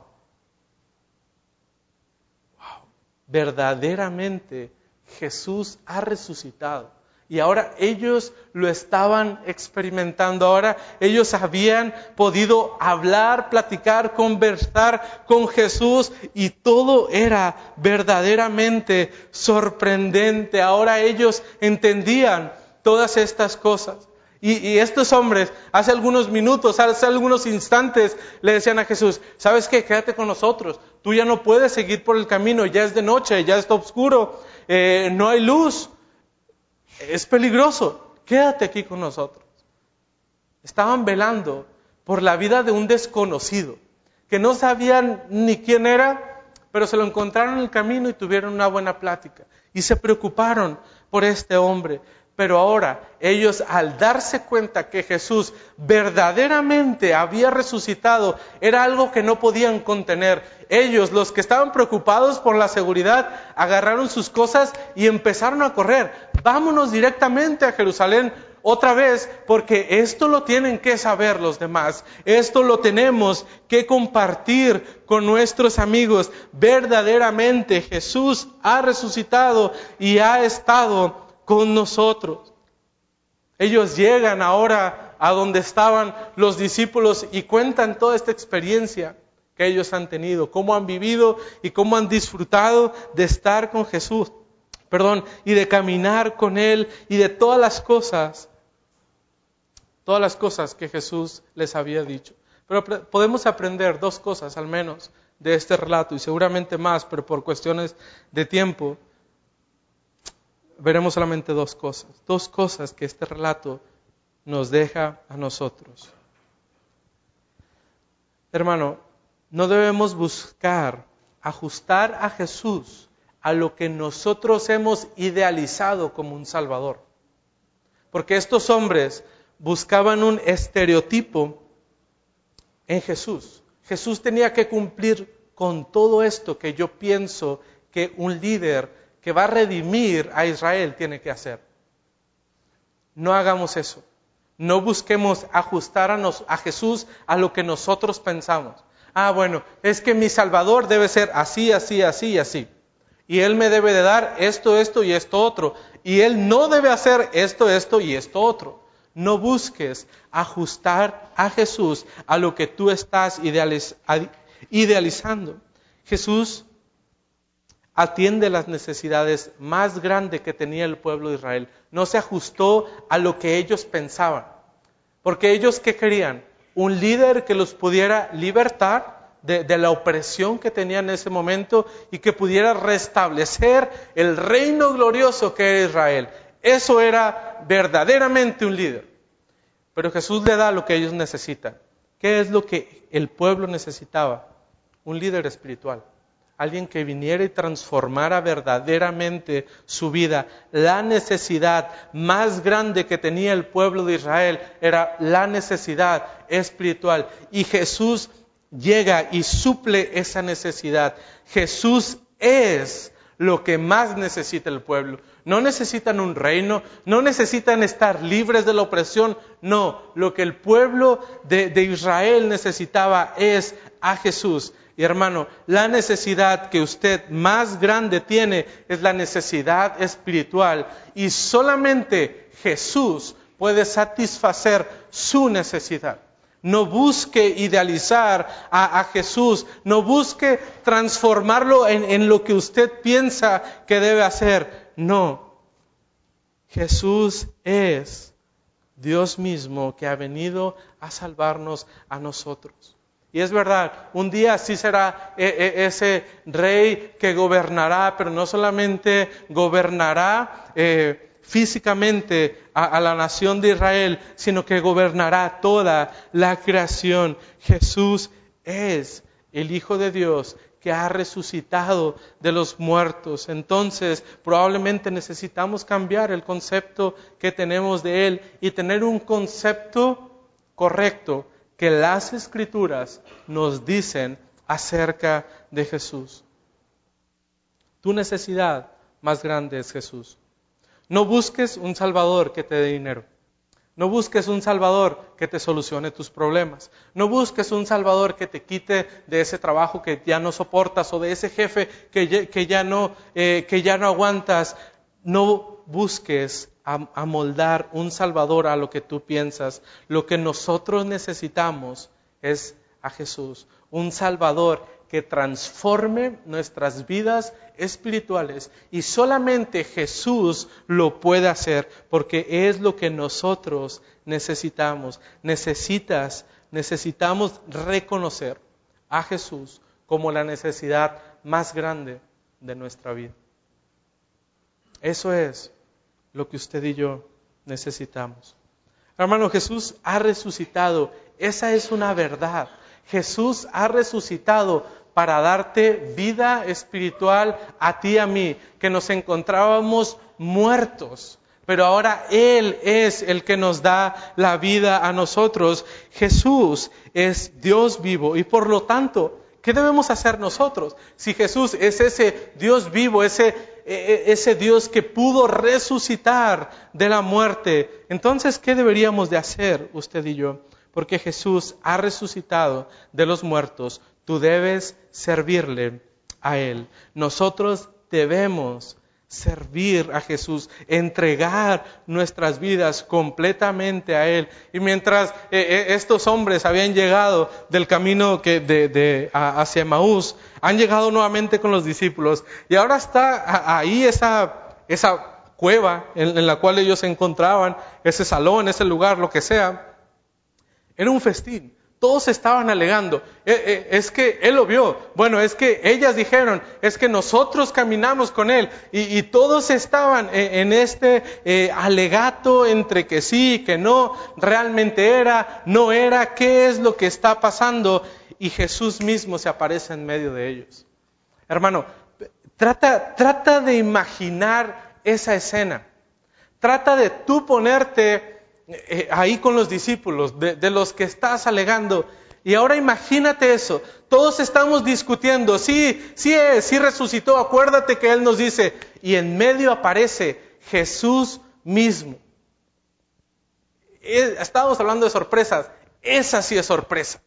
Wow. Verdaderamente Jesús ha resucitado. Y ahora ellos lo estaban experimentando. Ahora ellos habían podido hablar, platicar, conversar con Jesús y todo era verdaderamente sorprendente. Ahora ellos entendían todas estas cosas. Y, estos hombres, hace algunos minutos, hace algunos instantes, le decían a Jesús, ¿sabes qué? Quédate con nosotros. Tú ya no puedes seguir por el camino, ya es de noche, ya está oscuro, eh, no hay luz. Es peligroso. Quédate aquí con nosotros. Estaban velando por la vida de un desconocido, que no sabían ni quién era, pero se lo encontraron en el camino y tuvieron una buena plática. Y se preocuparon por este hombre. Pero ahora ellos al darse cuenta que Jesús verdaderamente había resucitado, era algo que no podían contener. Ellos, los que estaban preocupados por la seguridad, agarraron sus cosas y empezaron a correr. Vámonos directamente a Jerusalén otra vez, porque esto lo tienen que saber los demás. Esto lo tenemos que compartir con nuestros amigos. Verdaderamente Jesús ha resucitado y ha estado con nosotros. Ellos llegan ahora a donde estaban los discípulos y cuentan toda esta experiencia que ellos han tenido, cómo han vivido y cómo han disfrutado de estar con Jesús, perdón, y de caminar con Él y de todas las cosas, todas las cosas que Jesús les había dicho. Pero podemos aprender dos cosas al menos de este relato y seguramente más, pero por cuestiones de tiempo veremos solamente dos cosas, dos cosas que este relato nos deja a nosotros. Hermano, no debemos buscar ajustar a Jesús a lo que nosotros hemos idealizado como un Salvador. Porque estos hombres buscaban un estereotipo en Jesús. Jesús tenía que cumplir con todo esto que yo pienso que un líder que va a redimir a Israel tiene que hacer. No hagamos eso. No busquemos ajustar a, Jesús a lo que nosotros pensamos. Ah, bueno, es que mi Salvador debe ser así, así, así y así. Y Él me debe de dar esto, esto y esto otro. Y Él no debe hacer esto, esto y esto otro. No busques ajustar a Jesús a lo que tú estás idealizando. Jesús atiende las necesidades más grandes que tenía el pueblo de Israel. No se ajustó a lo que ellos pensaban. Porque ellos qué querían? Un líder que los pudiera libertar de, de, la opresión que tenían en ese momento y que pudiera restablecer el reino glorioso que era Israel. Eso era verdaderamente un líder. Pero Jesús le da lo que ellos necesitan. ¿Qué es lo que el pueblo necesitaba? Un líder espiritual alguien que viniera y transformara verdaderamente su vida. La necesidad más grande que tenía el pueblo de Israel era la necesidad espiritual. Y Jesús llega y suple esa necesidad. Jesús es lo que más necesita el pueblo. No necesitan un reino, no necesitan estar libres de la opresión, no, lo que el pueblo de, de Israel necesitaba es a Jesús. Y hermano, la necesidad que usted más grande tiene es la necesidad espiritual y solamente Jesús puede satisfacer su necesidad. No busque idealizar a, Jesús, no busque transformarlo en, en lo que usted piensa que debe hacer. No, Jesús es Dios mismo que ha venido a salvarnos a nosotros. Y es verdad, un día sí será e, e, ese rey que gobernará, pero no solamente gobernará eh, físicamente a, la nación de Israel, sino que gobernará toda la creación. Jesús es el Hijo de Dios que ha resucitado de los muertos. Entonces, probablemente necesitamos cambiar el concepto que tenemos de Él y tener un concepto correcto que las escrituras nos dicen acerca de Jesús. Tu necesidad más grande es Jesús. No busques un Salvador que te dé dinero. No busques un Salvador que te solucione tus problemas. No busques un Salvador que te quite de ese trabajo que ya no soportas o de ese jefe que ya, no, eh, que ya no aguantas. no busques amoldar un Salvador a lo que tú piensas. Lo que nosotros necesitamos es a Jesús, un Salvador que transforme nuestras vidas espirituales. Y solamente Jesús lo puede hacer porque es lo que nosotros necesitamos. Necesitas, necesitamos reconocer a Jesús como la necesidad más grande de nuestra vida. Eso es lo que usted y yo necesitamos. Hermano, Jesús ha resucitado. Esa es una verdad. Jesús ha resucitado para darte vida espiritual a ti y a mí, que nos encontrábamos muertos, pero ahora Él es el que nos da la vida a nosotros. Jesús es Dios vivo y por lo tanto, ¿qué debemos hacer nosotros? Si Jesús es ese Dios vivo, ese, ese Dios que pudo resucitar de la muerte, entonces, ¿qué deberíamos de hacer usted y yo? Porque Jesús ha resucitado de los muertos, tú debes servirle a Él. Nosotros debemos servir a Jesús, entregar nuestras vidas completamente a Él. Y mientras eh, eh, estos hombres habían llegado del camino que de, hacia Maús, han llegado nuevamente con los discípulos y ahora está ahí esa, esa cueva en la cual ellos se encontraban, ese salón, ese lugar, lo que sea. Era un festín. Todos estaban alegando, eh, eh, es que él lo vio, bueno, es que ellas dijeron, es que nosotros caminamos con él. Y, todos estaban eh, en, este alegato entre que sí y que no, realmente era, no era, qué es lo que está pasando. Y Jesús mismo se aparece en medio de ellos. Hermano, trata, trata de imaginar esa escena, trata de tú ponerte eh, ahí con los discípulos, de, los que estás alegando. Y ahora imagínate eso, todos estamos discutiendo, sí, sí es, sí resucitó, acuérdate que Él nos dice, y en medio aparece Jesús mismo. Eh, estábamos hablando de sorpresas, esa sí es sorpresa.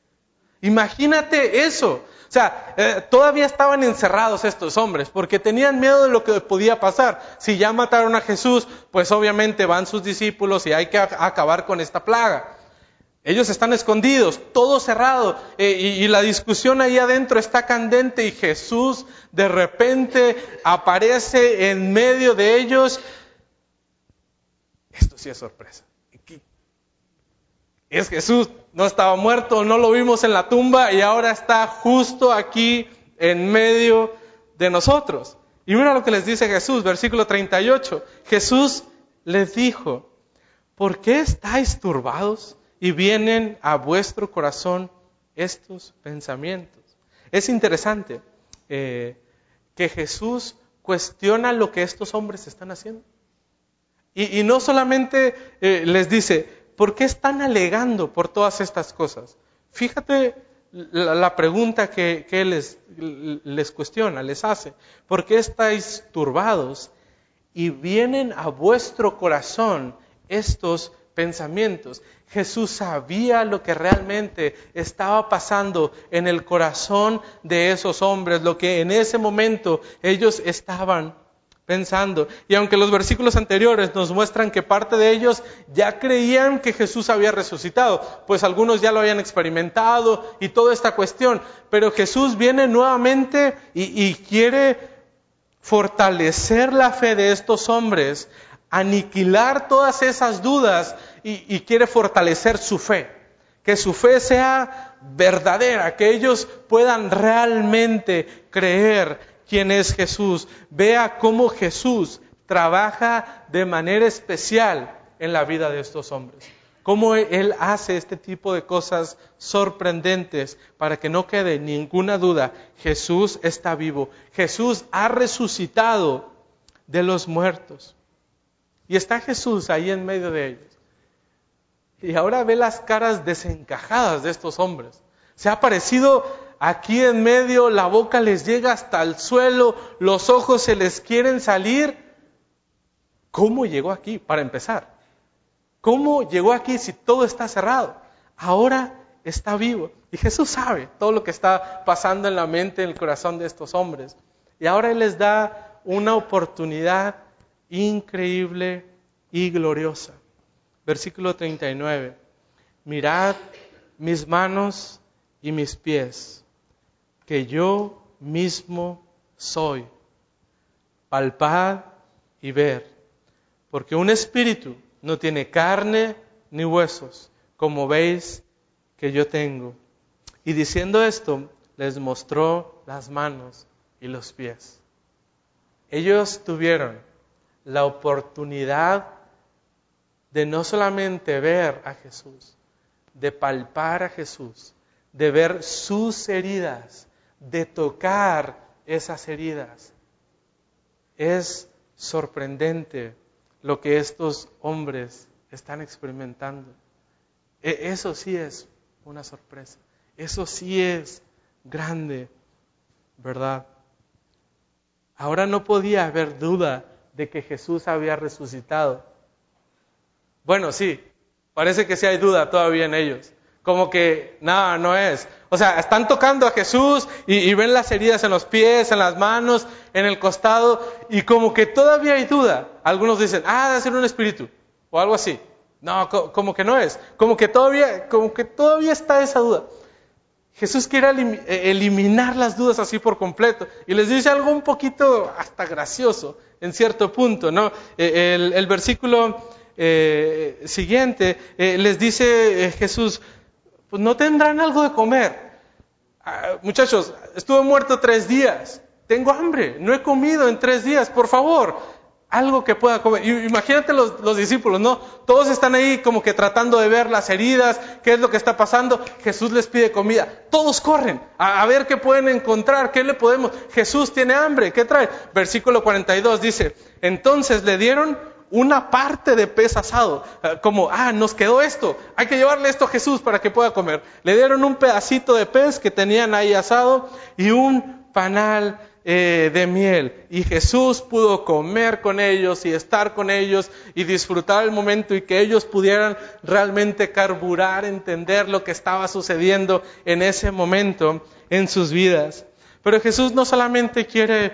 Imagínate eso. O sea, eh, todavía estaban encerrados estos hombres porque tenían miedo de lo que podía pasar. Si ya mataron a Jesús, pues obviamente van sus discípulos y hay que acabar con esta plaga. Ellos están escondidos, todo cerrado, eh, y, la discusión ahí adentro está candente y Jesús de repente aparece en medio de ellos. Esto sí es sorpresa. Es Jesús, no estaba muerto, no lo vimos en la tumba y ahora está justo aquí en medio de nosotros. Y mira lo que les dice Jesús, versículo 38. Jesús les dijo, ¿por qué estáis turbados y vienen a vuestro corazón estos pensamientos? Es interesante eh, que Jesús cuestiona lo que estos hombres están haciendo. Y, no solamente eh, les dice, ¿por qué están alegando por todas estas cosas? Fíjate la, pregunta que, que les, les cuestiona, les hace. ¿Por qué estáis turbados y vienen a vuestro corazón estos pensamientos? Jesús sabía lo que realmente estaba pasando en el corazón de esos hombres, lo que en ese momento ellos estaban pensando. Y aunque los versículos anteriores nos muestran que parte de ellos ya creían que Jesús había resucitado, pues algunos ya lo habían experimentado y toda esta cuestión, pero Jesús viene nuevamente y, quiere fortalecer la fe de estos hombres, aniquilar todas esas dudas y, y quiere fortalecer su fe, que su fe sea verdadera, que ellos puedan realmente creer quién es Jesús, vea cómo Jesús trabaja de manera especial en la vida de estos hombres. Cómo Él hace este tipo de cosas sorprendentes para que no quede ninguna duda. Jesús está vivo. Jesús ha resucitado de los muertos. Y está Jesús ahí en medio de ellos. Y ahora ve las caras desencajadas de estos hombres. Se ha parecido aquí en medio la boca les llega hasta el suelo, los ojos se les quieren salir. ¿Cómo llegó aquí? Para empezar, ¿cómo llegó aquí si todo está cerrado? Ahora está vivo. Y Jesús sabe todo lo que está pasando en la mente, en el corazón de estos hombres. Y ahora Él les da una oportunidad increíble y gloriosa. Versículo 39. Mirad mis manos y mis pies, que yo mismo soy. Palpad y ver, porque un espíritu no tiene carne ni huesos, como veis que yo tengo. Y diciendo esto, les mostró las manos y los pies. Ellos tuvieron la oportunidad de no solamente ver a Jesús, de palpar a Jesús, de ver sus heridas, de tocar esas heridas. Es sorprendente lo que estos hombres están experimentando. E, eso sí es una sorpresa. Eso sí es grande, ¿verdad? Ahora no podía haber duda de que Jesús había resucitado. Bueno, sí, parece que sí hay duda todavía en ellos. Como que nada, no es. O sea, están tocando a Jesús y, ven las heridas en los pies, en las manos, en el costado, y como que todavía hay duda. Algunos dicen, ah, debe ser un espíritu, o algo así. No, como que no es. Como que todavía, como que todavía está esa duda. Jesús quiere eh, eliminar las dudas así por completo. Y les dice algo un poquito hasta gracioso, en cierto punto, ¿no? Eh, el, versículo eh, siguiente les dice Jesús, pues no tendrán algo de comer. Ah, muchachos, estuve muerto tres días. Tengo hambre, no he comido en tres días, por favor, algo que pueda comer. Imagínate los, discípulos, ¿no? Todos están ahí como que tratando de ver las heridas, qué es lo que está pasando. Jesús les pide comida. Todos corren a, a, ver qué pueden encontrar, qué le podemos. Jesús tiene hambre, ¿qué trae? Versículo 42 dice, entonces le dieron una parte de pez asado, eh, como, ah, nos quedó esto, hay que llevarle esto a Jesús para que pueda comer. Le dieron un pedacito de pez que tenían ahí asado y un panal eh, de miel. Y Jesús pudo comer con ellos y estar con ellos y disfrutar el momento y que ellos pudieran realmente carburar, entender lo que estaba sucediendo en ese momento en sus vidas. Pero Jesús no solamente quiere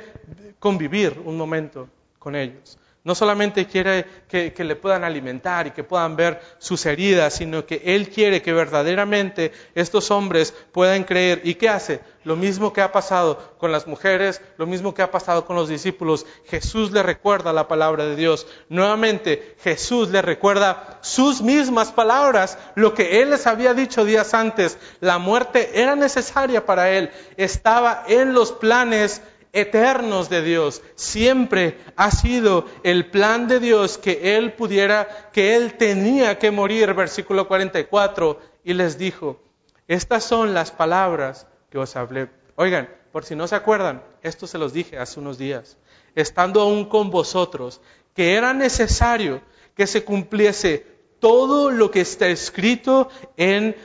convivir un momento con ellos. No solamente quiere que, le puedan alimentar y que puedan ver sus heridas, sino que Él quiere que verdaderamente estos hombres puedan creer. ¿Y qué hace? Lo mismo que ha pasado con las mujeres, lo mismo que ha pasado con los discípulos. Jesús le recuerda la palabra de Dios. Nuevamente, Jesús le recuerda sus mismas palabras, lo que Él les había dicho días antes. La muerte era necesaria para Él, estaba en los planes eternos de Dios. Siempre ha sido el plan de Dios que Él pudiera, que Él tenía que morir, versículo 44, y les dijo, estas son las palabras que os hablé. Oigan, por si no se acuerdan, esto se los dije hace unos días, estando aún con vosotros, que era necesario que se cumpliese todo lo que está escrito en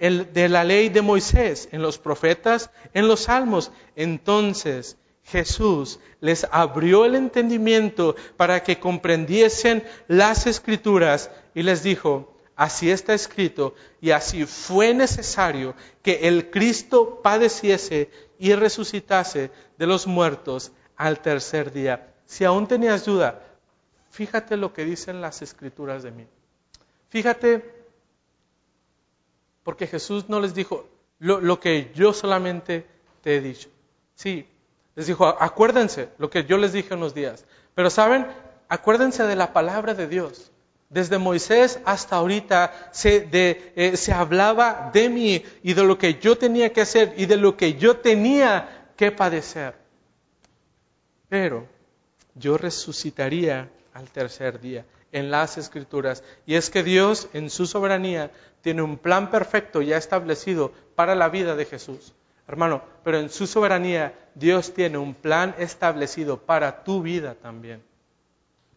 de la ley de Moisés, en los profetas, en los salmos. Entonces Jesús les abrió el entendimiento para que comprendiesen las escrituras y les dijo, así está escrito y así fue necesario que el Cristo padeciese y resucitase de los muertos al tercer día. Si aún tenías duda, fíjate lo que dicen las escrituras de mí. Fíjate, porque Jesús no les dijo lo, que yo solamente te he dicho. Sí, les dijo, acuérdense lo que yo les dije unos días. Pero saben, acuérdense de la palabra de Dios. Desde Moisés hasta ahorita se, eh, se, hablaba de mí y de lo que yo tenía que hacer y de lo que yo tenía que padecer. Pero yo resucitaría al tercer día en las escrituras. Y es que Dios en su soberanía tiene un plan perfecto ya establecido para la vida de Jesús. Hermano, pero en su soberanía Dios tiene un plan establecido para tu vida también.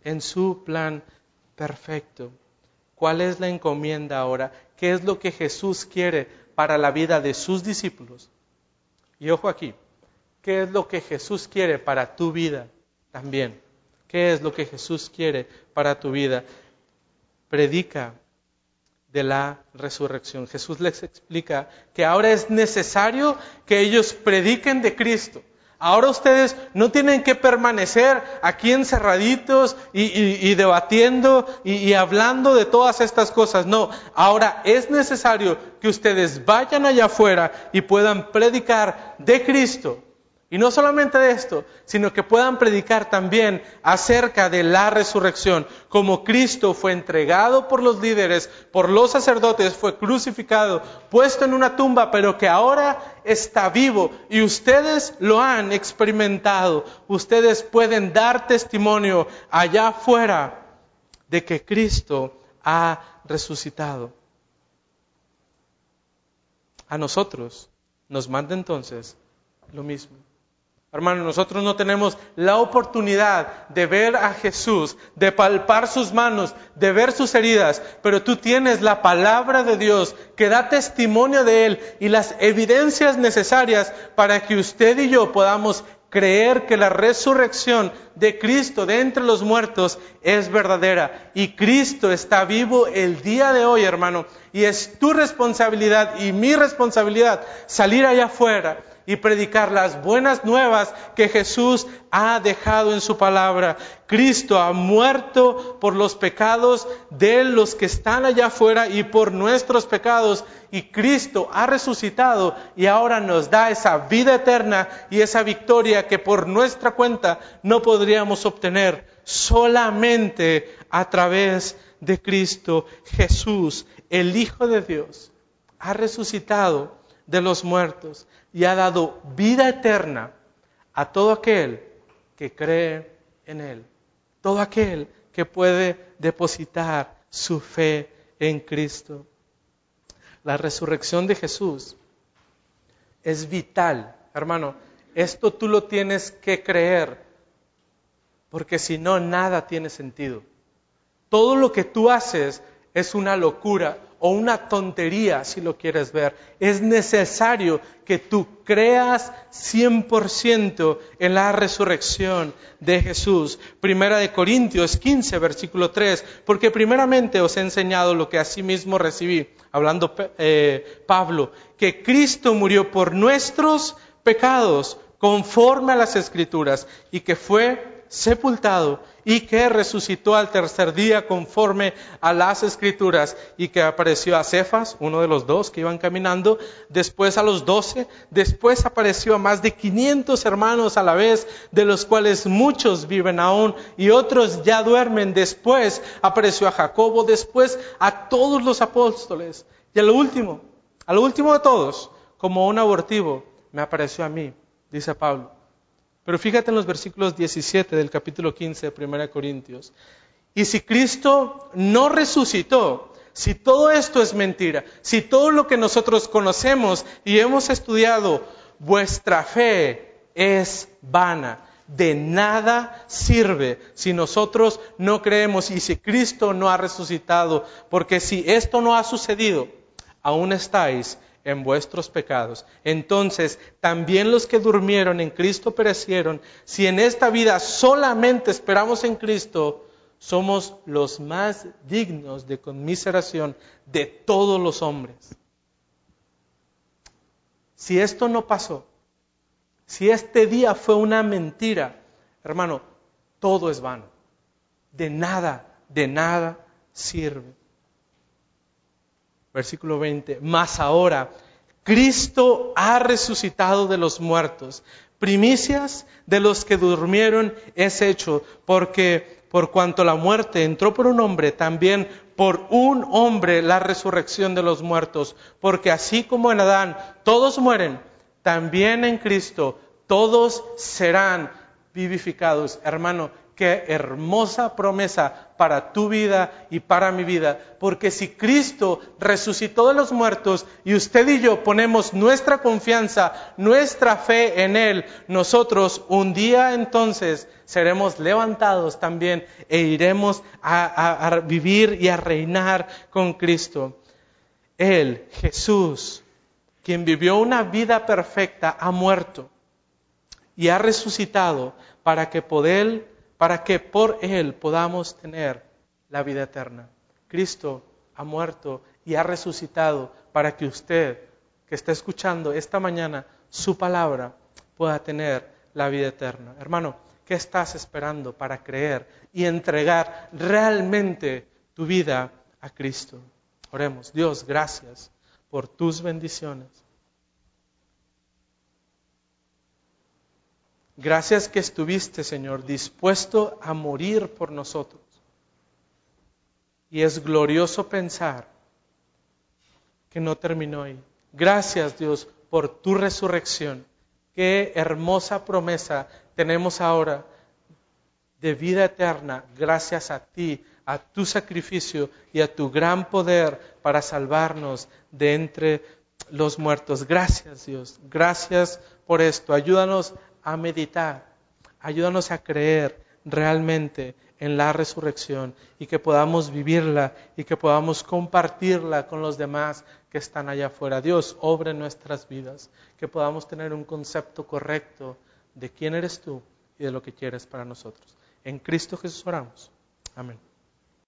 En su plan perfecto. ¿Cuál es la encomienda ahora? ¿Qué es lo que Jesús quiere para la vida de sus discípulos? Y ojo aquí, ¿qué es lo que Jesús quiere para tu vida también? ¿Qué es lo que Jesús quiere para tu vida? Predica de la resurrección. Jesús les explica que ahora es necesario que ellos prediquen de Cristo. Ahora ustedes no tienen que permanecer aquí encerraditos y, debatiendo y hablando de todas estas cosas. No, ahora es necesario que ustedes vayan allá afuera y puedan predicar de Cristo y no solamente de esto, sino que puedan predicar también acerca de la resurrección, como Cristo fue entregado por los líderes, por los sacerdotes, fue crucificado, puesto en una tumba, pero que ahora está vivo y ustedes lo han experimentado. Ustedes pueden dar testimonio allá afuera de que Cristo ha resucitado. A nosotros nos manda entonces lo mismo. Hermano, nosotros no tenemos la oportunidad de ver a Jesús, de palpar sus manos, de ver sus heridas, pero tú tienes la palabra de Dios que da testimonio de Él y las evidencias necesarias para que usted y yo podamos creer que la resurrección de Cristo de entre los muertos es verdadera. Y Cristo está vivo el día de hoy, hermano, y es tu responsabilidad y mi responsabilidad salir allá afuera y predicar las buenas nuevas que Jesús ha dejado en su palabra. Cristo ha muerto por los pecados de los que están allá afuera y por nuestros pecados. Y Cristo ha resucitado y ahora nos da esa vida eterna y esa victoria que por nuestra cuenta no podríamos obtener solamente a través de Cristo Jesús, el Hijo de Dios. Ha resucitado de los muertos y ha dado vida eterna a todo aquel que cree en Él, todo aquel que puede depositar su fe en Cristo. La resurrección de Jesús es vital, hermano. Esto tú lo tienes que creer, porque si no, nada tiene sentido. Todo lo que tú haces es una locura o una tontería si lo quieres ver. Es necesario que tú creas 100% en la resurrección de Jesús. Primera de Corintios 15, versículo 3, porque primeramente os he enseñado lo que asimismo recibí, hablando eh, Pablo, que Cristo murió por nuestros pecados conforme a las escrituras y que fue sepultado y que resucitó al tercer día conforme a las escrituras y que apareció a Cefas, uno de los dos que iban caminando, después a los doce, después apareció a más de 500 hermanos a la vez, de los cuales muchos viven aún y otros ya duermen, después apareció a Jacobo, después a todos los apóstoles. Y a lo último, a lo último de todos, como un abortivo, me apareció a mí, dice Pablo pero fíjate en los versículos 17 del capítulo 15 de 1 Corintios. Y si Cristo no resucitó, si todo esto es mentira, si todo lo que nosotros conocemos y hemos estudiado, vuestra fe es vana, de nada sirve si nosotros no creemos y si Cristo no ha resucitado, porque si esto no ha sucedido, aún estáis en vuestros pecados. Entonces, también los que durmieron en Cristo perecieron. Si en esta vida solamente esperamos en Cristo, somos los más dignos de conmiseración de todos los hombres. Si esto no pasó, si este día fue una mentira, hermano, todo es vano. De nada, de nada sirve versículo 20, más ahora Cristo ha resucitado de los muertos. Primicias de los que durmieron es hecho, porque por cuanto la muerte entró por un hombre, también por un hombre la resurrección de los muertos. Porque así como en Adán todos mueren, también en Cristo todos serán vivificados. Hermano, Qué hermosa promesa para tu vida y para mi vida. Porque si Cristo resucitó de los muertos y usted y yo ponemos nuestra confianza, nuestra fe en Él, nosotros un día entonces seremos levantados también e iremos a, vivir y a reinar con Cristo. Él, Jesús, quien vivió una vida perfecta, ha muerto y ha resucitado para que poder para que por Él podamos tener la vida eterna. Cristo ha muerto y ha resucitado para que usted, que está escuchando esta mañana su palabra, pueda tener la vida eterna. Hermano, ¿qué estás esperando para creer y entregar realmente tu vida a Cristo? Oremos, Dios, gracias por tus bendiciones. Gracias que estuviste, Señor, dispuesto a morir por nosotros. Y es glorioso pensar que no terminó ahí. Gracias, Dios, por tu resurrección. Qué hermosa promesa tenemos ahora de vida eterna gracias a ti, a tu sacrificio y a tu gran poder para salvarnos de entre los muertos. Gracias Dios, gracias por esto. Ayúdanos a meditar, ayúdanos a creer realmente en la resurrección y que podamos vivirla y que podamos compartirla con los demás que están allá afuera. Dios, obra en nuestras vidas, que podamos tener un concepto correcto de quién eres tú y de lo que quieres para nosotros. En Cristo Jesús oramos. Amén.